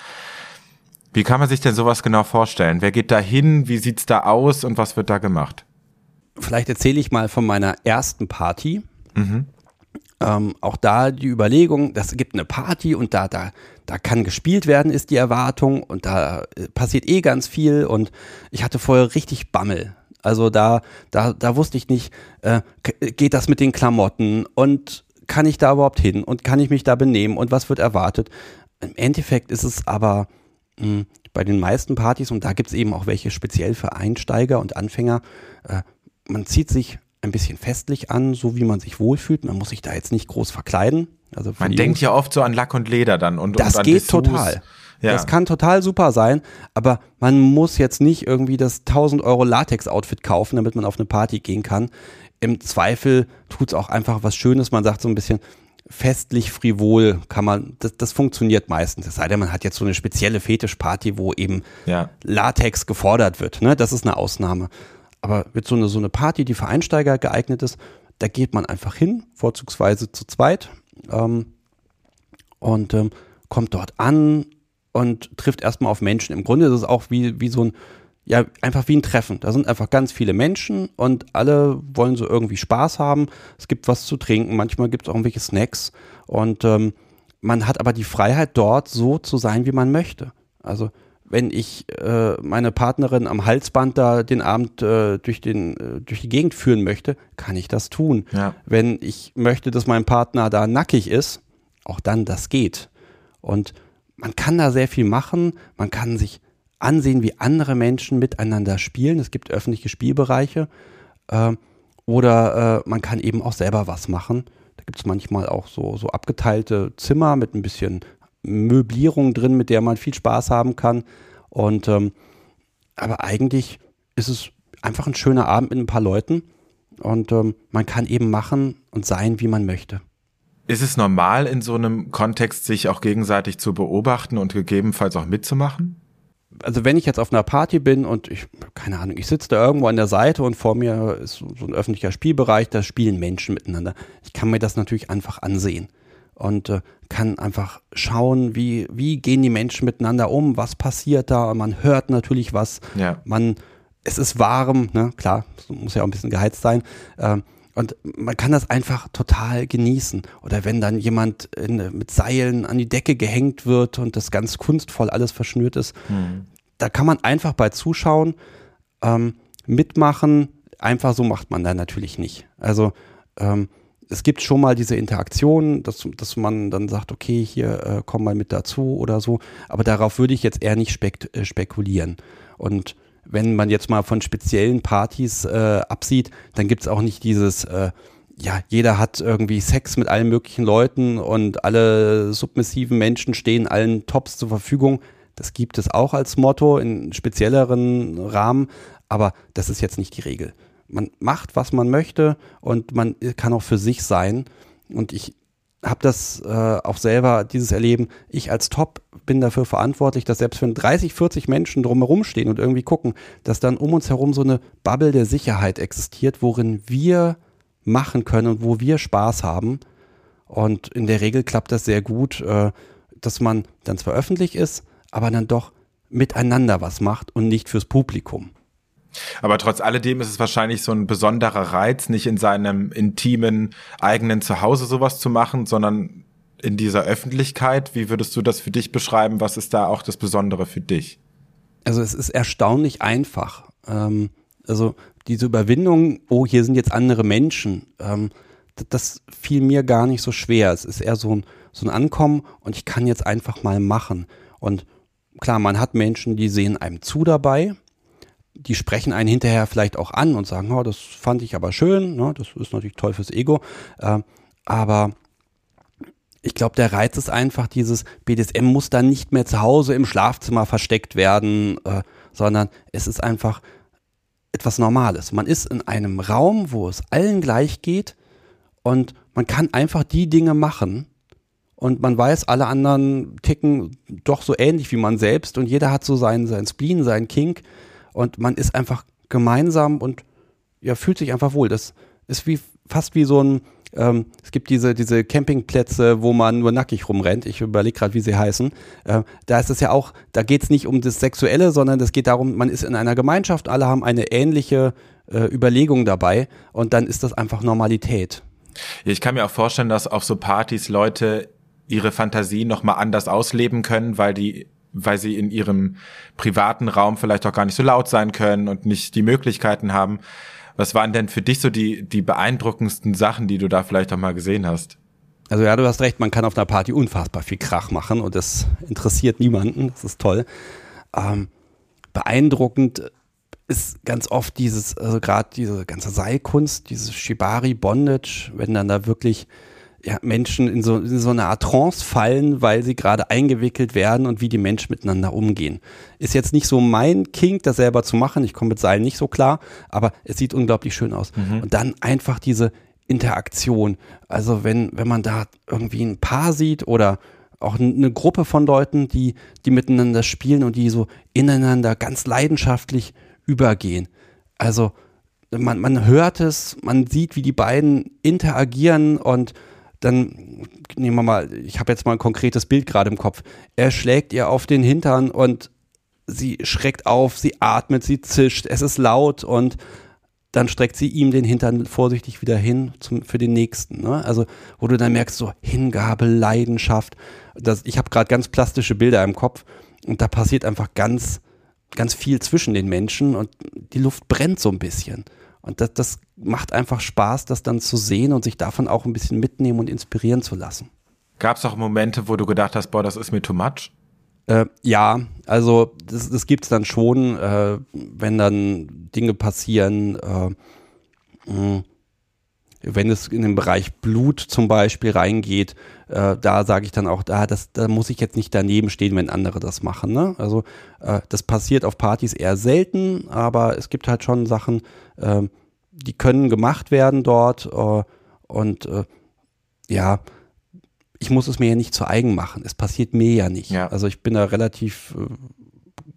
Wie kann man sich denn sowas genau vorstellen? Wer geht da hin? Wie sieht's da aus und was wird da gemacht?
Vielleicht erzähle ich mal von meiner ersten Party. Mhm. Ähm, auch da die Überlegung, das gibt eine Party und da, da, da kann gespielt werden, ist die Erwartung. Und da äh, passiert eh ganz viel. Und ich hatte vorher richtig Bammel. Also da, da, da wusste ich nicht, äh, geht das mit den Klamotten? Und kann ich da überhaupt hin? Und kann ich mich da benehmen? Und was wird erwartet? Im Endeffekt ist es aber mh, hm, bei den meisten Partys und da gibt es eben auch welche speziell für Einsteiger und Anfänger, äh, man zieht sich ein bisschen festlich an, so wie man sich wohlfühlt. Man muss sich da jetzt nicht groß verkleiden. Also
man denkt ja oft so an Lack und Leder dann und
das
und
geht Dessous. total. Ja. Das kann total super sein, aber man muss jetzt nicht irgendwie das 1000 Euro Latex-Outfit kaufen, damit man auf eine Party gehen kann. Im Zweifel tut es auch einfach was Schönes. Man sagt so ein bisschen festlich frivol kann man, das, das funktioniert meistens. Es sei denn, man hat jetzt so eine spezielle Fetischparty, wo eben ja. Latex gefordert wird. Ne? Das ist eine Ausnahme. Aber wird so eine, so eine Party, die für Einsteiger geeignet ist, da geht man einfach hin, vorzugsweise zu zweit ähm, und ähm, kommt dort an und trifft erstmal auf Menschen. Im Grunde ist es auch wie, wie so ein, ja, einfach wie ein Treffen. Da sind einfach ganz viele Menschen und alle wollen so irgendwie Spaß haben. Es gibt was zu trinken, manchmal gibt es auch irgendwelche Snacks und ähm, man hat aber die Freiheit dort so zu sein, wie man möchte. Also wenn ich äh, meine Partnerin am Halsband da den Abend äh, durch, den, äh, durch die Gegend führen möchte, kann ich das tun. Ja. Wenn ich möchte, dass mein Partner da nackig ist, auch dann das geht. Und man kann da sehr viel machen. Man kann sich ansehen, wie andere Menschen miteinander spielen. Es gibt öffentliche Spielbereiche. Äh, oder äh, man kann eben auch selber was machen. Da gibt es manchmal auch so, so abgeteilte Zimmer mit ein bisschen Möblierung drin, mit der man viel Spaß haben kann. Und ähm, aber eigentlich ist es einfach ein schöner Abend mit ein paar Leuten und ähm, man kann eben machen und sein, wie man möchte.
Ist es normal, in so einem Kontext sich auch gegenseitig zu beobachten und gegebenenfalls auch mitzumachen?
Also wenn ich jetzt auf einer Party bin und ich, keine Ahnung, ich sitze da irgendwo an der Seite und vor mir ist so ein öffentlicher Spielbereich, da spielen Menschen miteinander. Ich kann mir das natürlich einfach ansehen und äh, kann einfach schauen, wie, wie gehen die Menschen miteinander um, was passiert da. Man hört natürlich was. Ja. Man, es ist warm, ne? klar, muss ja auch ein bisschen geheizt sein. Ähm, und man kann das einfach total genießen. Oder wenn dann jemand in, mit Seilen an die Decke gehängt wird und das ganz kunstvoll alles verschnürt ist, hm. da kann man einfach bei Zuschauen ähm, mitmachen. Einfach so macht man da natürlich nicht. Also ähm, es gibt schon mal diese Interaktion, dass, dass man dann sagt, okay, hier äh, komm mal mit dazu oder so. Aber darauf würde ich jetzt eher nicht spek äh, spekulieren. Und wenn man jetzt mal von speziellen Partys äh, absieht, dann gibt es auch nicht dieses, äh, ja, jeder hat irgendwie Sex mit allen möglichen Leuten und alle submissiven Menschen stehen allen Tops zur Verfügung. Das gibt es auch als Motto in spezielleren Rahmen, aber das ist jetzt nicht die Regel man macht, was man möchte und man kann auch für sich sein. Und ich habe das äh, auch selber, dieses Erleben. Ich als Top bin dafür verantwortlich, dass selbst wenn 30, 40 Menschen drumherum stehen und irgendwie gucken, dass dann um uns herum so eine Bubble der Sicherheit existiert, worin wir machen können und wo wir Spaß haben. Und in der Regel klappt das sehr gut, äh, dass man dann zwar öffentlich ist, aber dann doch miteinander was macht und nicht fürs Publikum.
Aber trotz alledem ist es wahrscheinlich so ein besonderer Reiz, nicht in seinem intimen eigenen Zuhause sowas zu machen, sondern in dieser Öffentlichkeit. Wie würdest du das für dich beschreiben? Was ist da auch das Besondere für dich?
Also es ist erstaunlich einfach. Ähm, also diese Überwindung, oh, hier sind jetzt andere Menschen, ähm, das, das fiel mir gar nicht so schwer. Es ist eher so ein, so ein Ankommen und ich kann jetzt einfach mal machen. Und klar, man hat Menschen, die sehen einem zu dabei die sprechen einen hinterher vielleicht auch an und sagen, oh, das fand ich aber schön, ne? das ist natürlich toll fürs Ego, äh, aber ich glaube, der Reiz ist einfach dieses BDSM muss dann nicht mehr zu Hause im Schlafzimmer versteckt werden, äh, sondern es ist einfach etwas Normales. Man ist in einem Raum, wo es allen gleich geht und man kann einfach die Dinge machen und man weiß, alle anderen ticken doch so ähnlich wie man selbst und jeder hat so seinen, seinen Spleen, seinen Kink und man ist einfach gemeinsam und ja, fühlt sich einfach wohl. Das ist wie fast wie so ein, ähm, es gibt diese, diese Campingplätze, wo man nur nackig rumrennt. Ich überlege gerade, wie sie heißen. Äh, da ist es ja auch, da geht es nicht um das Sexuelle, sondern es geht darum, man ist in einer Gemeinschaft, alle haben eine ähnliche äh, Überlegung dabei und dann ist das einfach Normalität.
Ich kann mir auch vorstellen, dass auf so Partys Leute ihre Fantasie nochmal anders ausleben können, weil die weil sie in ihrem privaten Raum vielleicht auch gar nicht so laut sein können und nicht die Möglichkeiten haben. Was waren denn für dich so die, die beeindruckendsten Sachen, die du da vielleicht auch mal gesehen hast?
Also ja, du hast recht, man kann auf einer Party unfassbar viel Krach machen und das interessiert niemanden, das ist toll. Ähm, beeindruckend ist ganz oft dieses, also gerade diese ganze Seilkunst, dieses Shibari Bondage, wenn dann da wirklich ja, Menschen in so, in so eine Art Trance fallen, weil sie gerade eingewickelt werden und wie die Menschen miteinander umgehen. Ist jetzt nicht so mein Kink, das selber zu machen. Ich komme mit Seilen nicht so klar, aber es sieht unglaublich schön aus. Mhm. Und dann einfach diese Interaktion. Also wenn, wenn man da irgendwie ein Paar sieht oder auch eine Gruppe von Leuten, die, die miteinander spielen und die so ineinander ganz leidenschaftlich übergehen. Also man, man hört es, man sieht, wie die beiden interagieren und dann nehmen wir mal, ich habe jetzt mal ein konkretes Bild gerade im Kopf. Er schlägt ihr auf den Hintern und sie schreckt auf, sie atmet, sie zischt, es ist laut und dann streckt sie ihm den Hintern vorsichtig wieder hin zum, für den nächsten. Ne? Also, wo du dann merkst, so Hingabe, Leidenschaft. Das, ich habe gerade ganz plastische Bilder im Kopf und da passiert einfach ganz, ganz viel zwischen den Menschen und die Luft brennt so ein bisschen. Und das, das macht einfach Spaß, das dann zu sehen und sich davon auch ein bisschen mitnehmen und inspirieren zu lassen.
Gab es auch Momente, wo du gedacht hast, boah, das ist mir too much?
Äh, ja, also das, das gibt es dann schon, äh, wenn dann Dinge passieren, äh, mh, wenn es in den Bereich Blut zum Beispiel reingeht, äh, da sage ich dann auch, da, das, da muss ich jetzt nicht daneben stehen, wenn andere das machen. Ne? Also äh, das passiert auf Partys eher selten, aber es gibt halt schon Sachen, äh, die können gemacht werden dort äh, und äh, ja, ich muss es mir ja nicht zu eigen machen. Es passiert mir ja nicht. Ja. Also ich bin da relativ äh,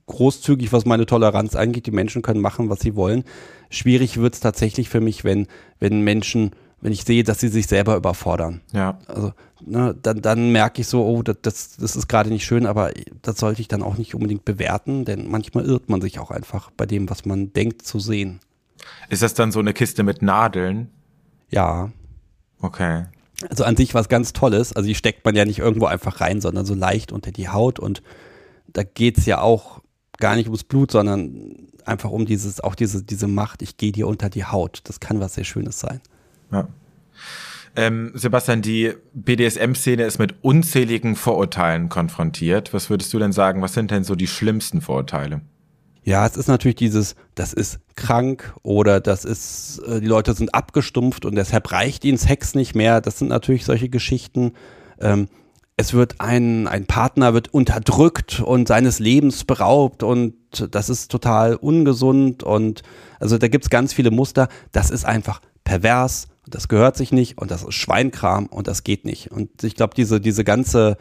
großzügig, was meine Toleranz angeht. Die Menschen können machen, was sie wollen. Schwierig wird es tatsächlich für mich, wenn, wenn Menschen, wenn ich sehe, dass sie sich selber überfordern.
Ja.
Also ne, dann, dann merke ich so, oh, das, das, das ist gerade nicht schön, aber das sollte ich dann auch nicht unbedingt bewerten, denn manchmal irrt man sich auch einfach bei dem, was man denkt zu sehen.
Ist das dann so eine Kiste mit Nadeln?
Ja.
Okay.
Also an sich was ganz Tolles. Also die steckt man ja nicht irgendwo einfach rein, sondern so leicht unter die Haut und da geht's ja auch gar nicht ums Blut, sondern einfach um dieses, auch diese, diese Macht, ich gehe dir unter die Haut. Das kann was sehr Schönes sein.
Ja. Ähm, Sebastian, die BDSM-Szene ist mit unzähligen Vorurteilen konfrontiert. Was würdest du denn sagen, was sind denn so die schlimmsten Vorurteile?
Ja, es ist natürlich dieses, das ist krank oder das ist, äh, die Leute sind abgestumpft und deshalb reicht ihnen Sex nicht mehr. Das sind natürlich solche Geschichten. Ähm, es wird ein, ein Partner wird unterdrückt und seines Lebens beraubt und das ist total ungesund und also da gibt's ganz viele Muster. Das ist einfach pervers, das gehört sich nicht und das ist Schweinkram und das geht nicht. Und ich glaube, diese, diese ganze,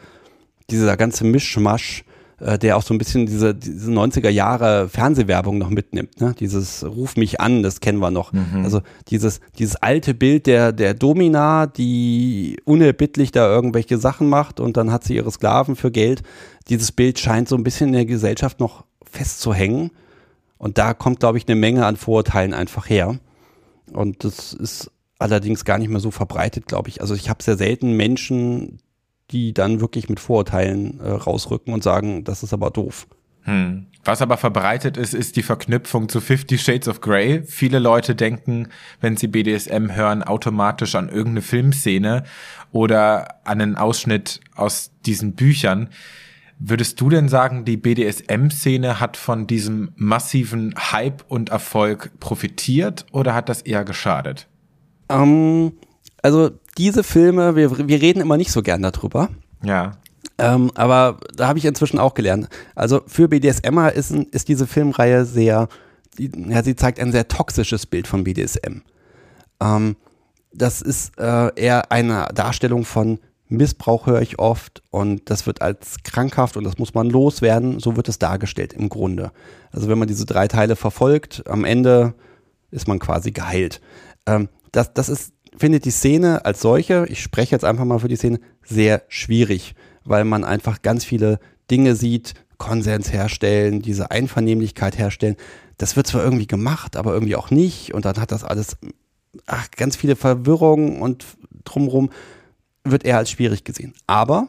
dieser ganze Mischmasch, äh, der auch so ein bisschen diese, diese 90er Jahre Fernsehwerbung noch mitnimmt. Ne? Dieses Ruf mich an, das kennen wir noch. Mhm. Also dieses, dieses alte Bild der, der Domina, die unerbittlich da irgendwelche Sachen macht und dann hat sie ihre Sklaven für Geld. Dieses Bild scheint so ein bisschen in der Gesellschaft noch festzuhängen. Und da kommt, glaube ich, eine Menge an Vorurteilen einfach her. Und das ist allerdings gar nicht mehr so verbreitet, glaube ich. Also ich habe sehr selten Menschen, die dann wirklich mit Vorurteilen äh, rausrücken und sagen, das ist aber doof.
Hm. Was aber verbreitet ist, ist die Verknüpfung zu Fifty Shades of Grey. Viele Leute denken, wenn sie BDSM hören, automatisch an irgendeine Filmszene oder an einen Ausschnitt aus diesen Büchern. Würdest du denn sagen, die BDSM-Szene hat von diesem massiven Hype und Erfolg profitiert oder hat das eher geschadet?
Ähm, also diese Filme, wir, wir reden immer nicht so gern darüber.
Ja.
Ähm, aber da habe ich inzwischen auch gelernt. Also für BDSMer ist, ist diese Filmreihe sehr, ja, sie zeigt ein sehr toxisches Bild von BDSM. Ähm, das ist äh, eher eine Darstellung von Missbrauch höre ich oft und das wird als krankhaft und das muss man loswerden. So wird es dargestellt im Grunde. Also wenn man diese drei Teile verfolgt, am Ende ist man quasi geheilt. Ähm, das, das ist finde die Szene als solche, ich spreche jetzt einfach mal für die Szene, sehr schwierig, weil man einfach ganz viele Dinge sieht, Konsens herstellen, diese Einvernehmlichkeit herstellen. Das wird zwar irgendwie gemacht, aber irgendwie auch nicht. Und dann hat das alles, ach, ganz viele Verwirrungen und drumherum wird eher als schwierig gesehen. Aber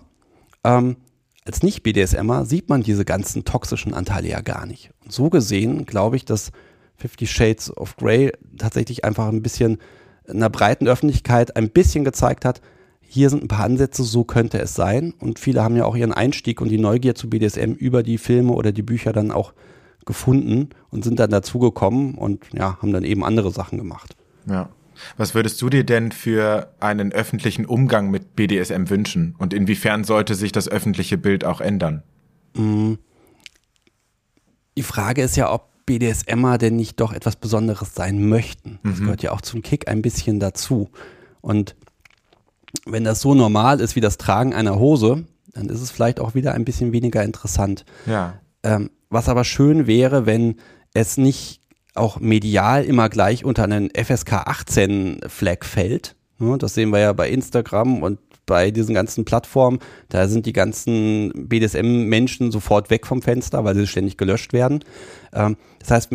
ähm, als Nicht-BDSMer sieht man diese ganzen toxischen Anteile ja gar nicht. Und so gesehen glaube ich, dass Fifty Shades of Grey tatsächlich einfach ein bisschen einer breiten Öffentlichkeit ein bisschen gezeigt hat, hier sind ein paar Ansätze, so könnte es sein. Und viele haben ja auch ihren Einstieg und die Neugier zu BDSM über die Filme oder die Bücher dann auch gefunden und sind dann dazugekommen und ja, haben dann eben andere Sachen gemacht.
Ja. Was würdest du dir denn für einen öffentlichen Umgang mit BDSM wünschen? Und inwiefern sollte sich das öffentliche Bild auch ändern?
Mm. Die Frage ist ja, ob BDSMer denn nicht doch etwas Besonderes sein möchten. Das mhm. gehört ja auch zum Kick ein bisschen dazu. Und wenn das so normal ist wie das Tragen einer Hose, dann ist es vielleicht auch wieder ein bisschen weniger interessant.
Ja.
Ähm, was aber schön wäre, wenn es nicht auch medial immer gleich unter einen FSK 18 Flag fällt. Das sehen wir ja bei Instagram und bei diesen ganzen Plattformen. Da sind die ganzen BDSM-Menschen sofort weg vom Fenster, weil sie ständig gelöscht werden. Ähm, das heißt,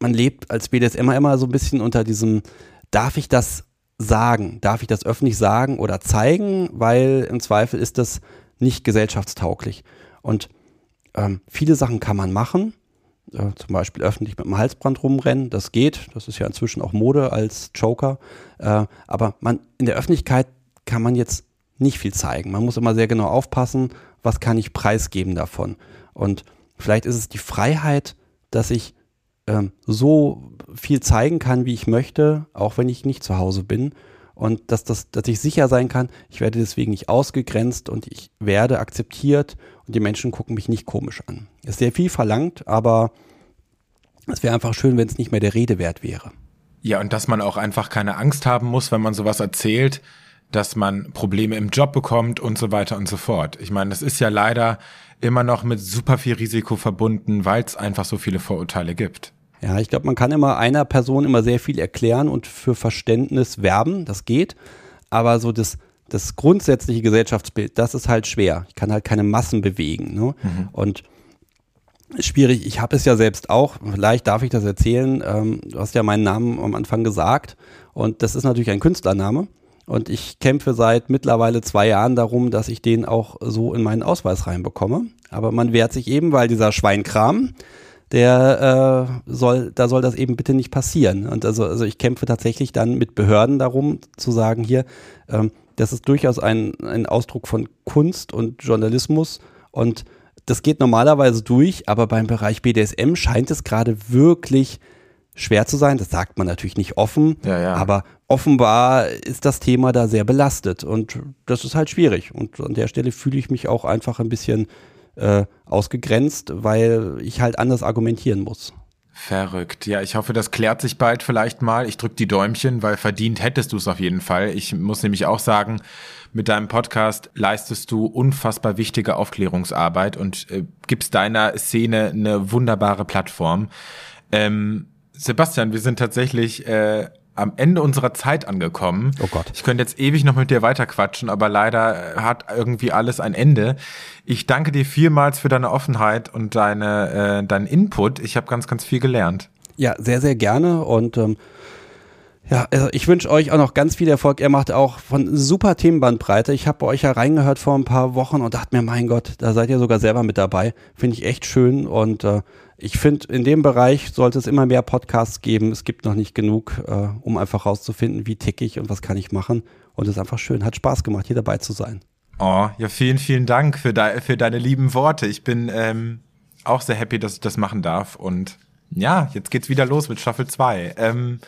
man lebt als BDSMer immer so ein bisschen unter diesem, darf ich das sagen? Darf ich das öffentlich sagen oder zeigen? Weil im Zweifel ist das nicht gesellschaftstauglich. Und ähm, viele Sachen kann man machen. Äh, zum Beispiel öffentlich mit dem Halsbrand rumrennen, das geht. Das ist ja inzwischen auch Mode als Joker. Äh, aber man, in der Öffentlichkeit kann man jetzt nicht viel zeigen. Man muss immer sehr genau aufpassen, was kann ich preisgeben davon. Und vielleicht ist es die Freiheit, dass ich ähm, so viel zeigen kann, wie ich möchte, auch wenn ich nicht zu Hause bin. Und dass, das, dass ich sicher sein kann, ich werde deswegen nicht ausgegrenzt und ich werde akzeptiert und die Menschen gucken mich nicht komisch an. Ist sehr viel verlangt, aber es wäre einfach schön, wenn es nicht mehr der Rede wert wäre.
Ja, und dass man auch einfach keine Angst haben muss, wenn man sowas erzählt, dass man Probleme im Job bekommt und so weiter und so fort. Ich meine, das ist ja leider immer noch mit super viel Risiko verbunden, weil es einfach so viele Vorurteile gibt.
Ja, ich glaube, man kann immer einer Person immer sehr viel erklären und für Verständnis werben, das geht. Aber so das, das grundsätzliche Gesellschaftsbild, das ist halt schwer. Ich kann halt keine Massen bewegen. Ne? Mhm. Und schwierig, ich habe es ja selbst auch, vielleicht darf ich das erzählen. Ähm, du hast ja meinen Namen am Anfang gesagt. Und das ist natürlich ein Künstlername. Und ich kämpfe seit mittlerweile zwei Jahren darum, dass ich den auch so in meinen Ausweis reinbekomme. Aber man wehrt sich eben, weil dieser Schweinkram, der äh, soll, da soll das eben bitte nicht passieren. Und also, also ich kämpfe tatsächlich dann mit Behörden darum, zu sagen, hier, ähm, das ist durchaus ein, ein Ausdruck von Kunst und Journalismus und das geht normalerweise durch, aber beim Bereich BDSM scheint es gerade wirklich schwer zu sein. Das sagt man natürlich nicht offen, ja, ja. aber offenbar ist das Thema da sehr belastet und das ist halt schwierig. Und an der Stelle fühle ich mich auch einfach ein bisschen äh, ausgegrenzt, weil ich halt anders argumentieren muss.
Verrückt. Ja, ich hoffe, das klärt sich bald vielleicht mal. Ich drücke die Däumchen, weil verdient hättest du es auf jeden Fall. Ich muss nämlich auch sagen, mit deinem Podcast leistest du unfassbar wichtige Aufklärungsarbeit und äh, gibst deiner Szene eine wunderbare Plattform. Ähm, Sebastian, wir sind tatsächlich äh, am Ende unserer Zeit angekommen.
Oh Gott.
Ich könnte jetzt ewig noch mit dir weiterquatschen, aber leider hat irgendwie alles ein Ende. Ich danke dir vielmals für deine Offenheit und deine, äh, deinen Input. Ich habe ganz, ganz viel gelernt.
Ja, sehr, sehr gerne und ähm, ja, also ich wünsche euch auch noch ganz viel Erfolg. Ihr macht auch von super Themenbandbreite. Ich habe bei euch ja reingehört vor ein paar Wochen und dachte mir, mein Gott, da seid ihr sogar selber mit dabei. Finde ich echt schön und äh, ich finde, in dem Bereich sollte es immer mehr Podcasts geben. Es gibt noch nicht genug, äh, um einfach rauszufinden, wie tick ich und was kann ich machen. Und es ist einfach schön. Hat Spaß gemacht, hier dabei zu sein.
Oh, ja, vielen, vielen Dank für, de für deine lieben Worte. Ich bin ähm, auch sehr happy, dass ich das machen darf. Und ja, jetzt geht's wieder los mit Staffel 2. Ähm,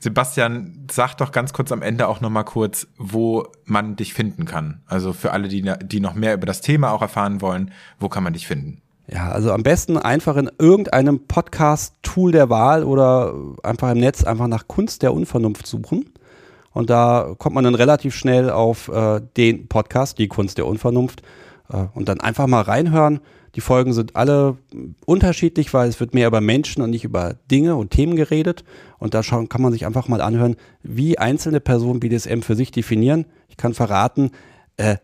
Sebastian, sag doch ganz kurz am Ende auch nochmal kurz, wo man dich finden kann. Also für alle, die, die noch mehr über das Thema auch erfahren wollen, wo kann man dich finden?
Ja, also am besten einfach in irgendeinem Podcast-Tool der Wahl oder einfach im Netz einfach nach Kunst der Unvernunft suchen. Und da kommt man dann relativ schnell auf äh, den Podcast, die Kunst der Unvernunft. Äh, und dann einfach mal reinhören. Die Folgen sind alle unterschiedlich, weil es wird mehr über Menschen und nicht über Dinge und Themen geredet. Und da schauen, kann man sich einfach mal anhören, wie einzelne Personen BDSM für sich definieren. Ich kann verraten, äh,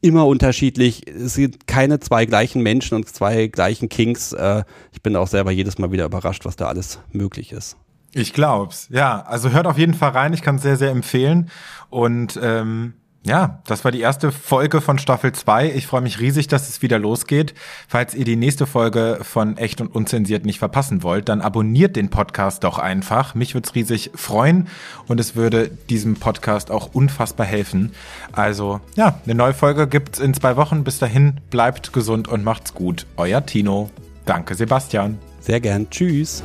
immer unterschiedlich. Es sind keine zwei gleichen Menschen und zwei gleichen Kings. Äh, ich bin auch selber jedes Mal wieder überrascht, was da alles möglich ist.
Ich glaub's. Ja, also hört auf jeden Fall rein. Ich kann es sehr, sehr empfehlen. Und ähm, ja, das war die erste Folge von Staffel 2. Ich freue mich riesig, dass es wieder losgeht. Falls ihr die nächste Folge von Echt und Unzensiert nicht verpassen wollt, dann abonniert den Podcast doch einfach. Mich würde es riesig freuen und es würde diesem Podcast auch unfassbar helfen. Also ja, eine neue Folge gibt's in zwei Wochen. Bis dahin, bleibt gesund und macht's gut. Euer Tino. Danke, Sebastian.
Sehr gern. Tschüss.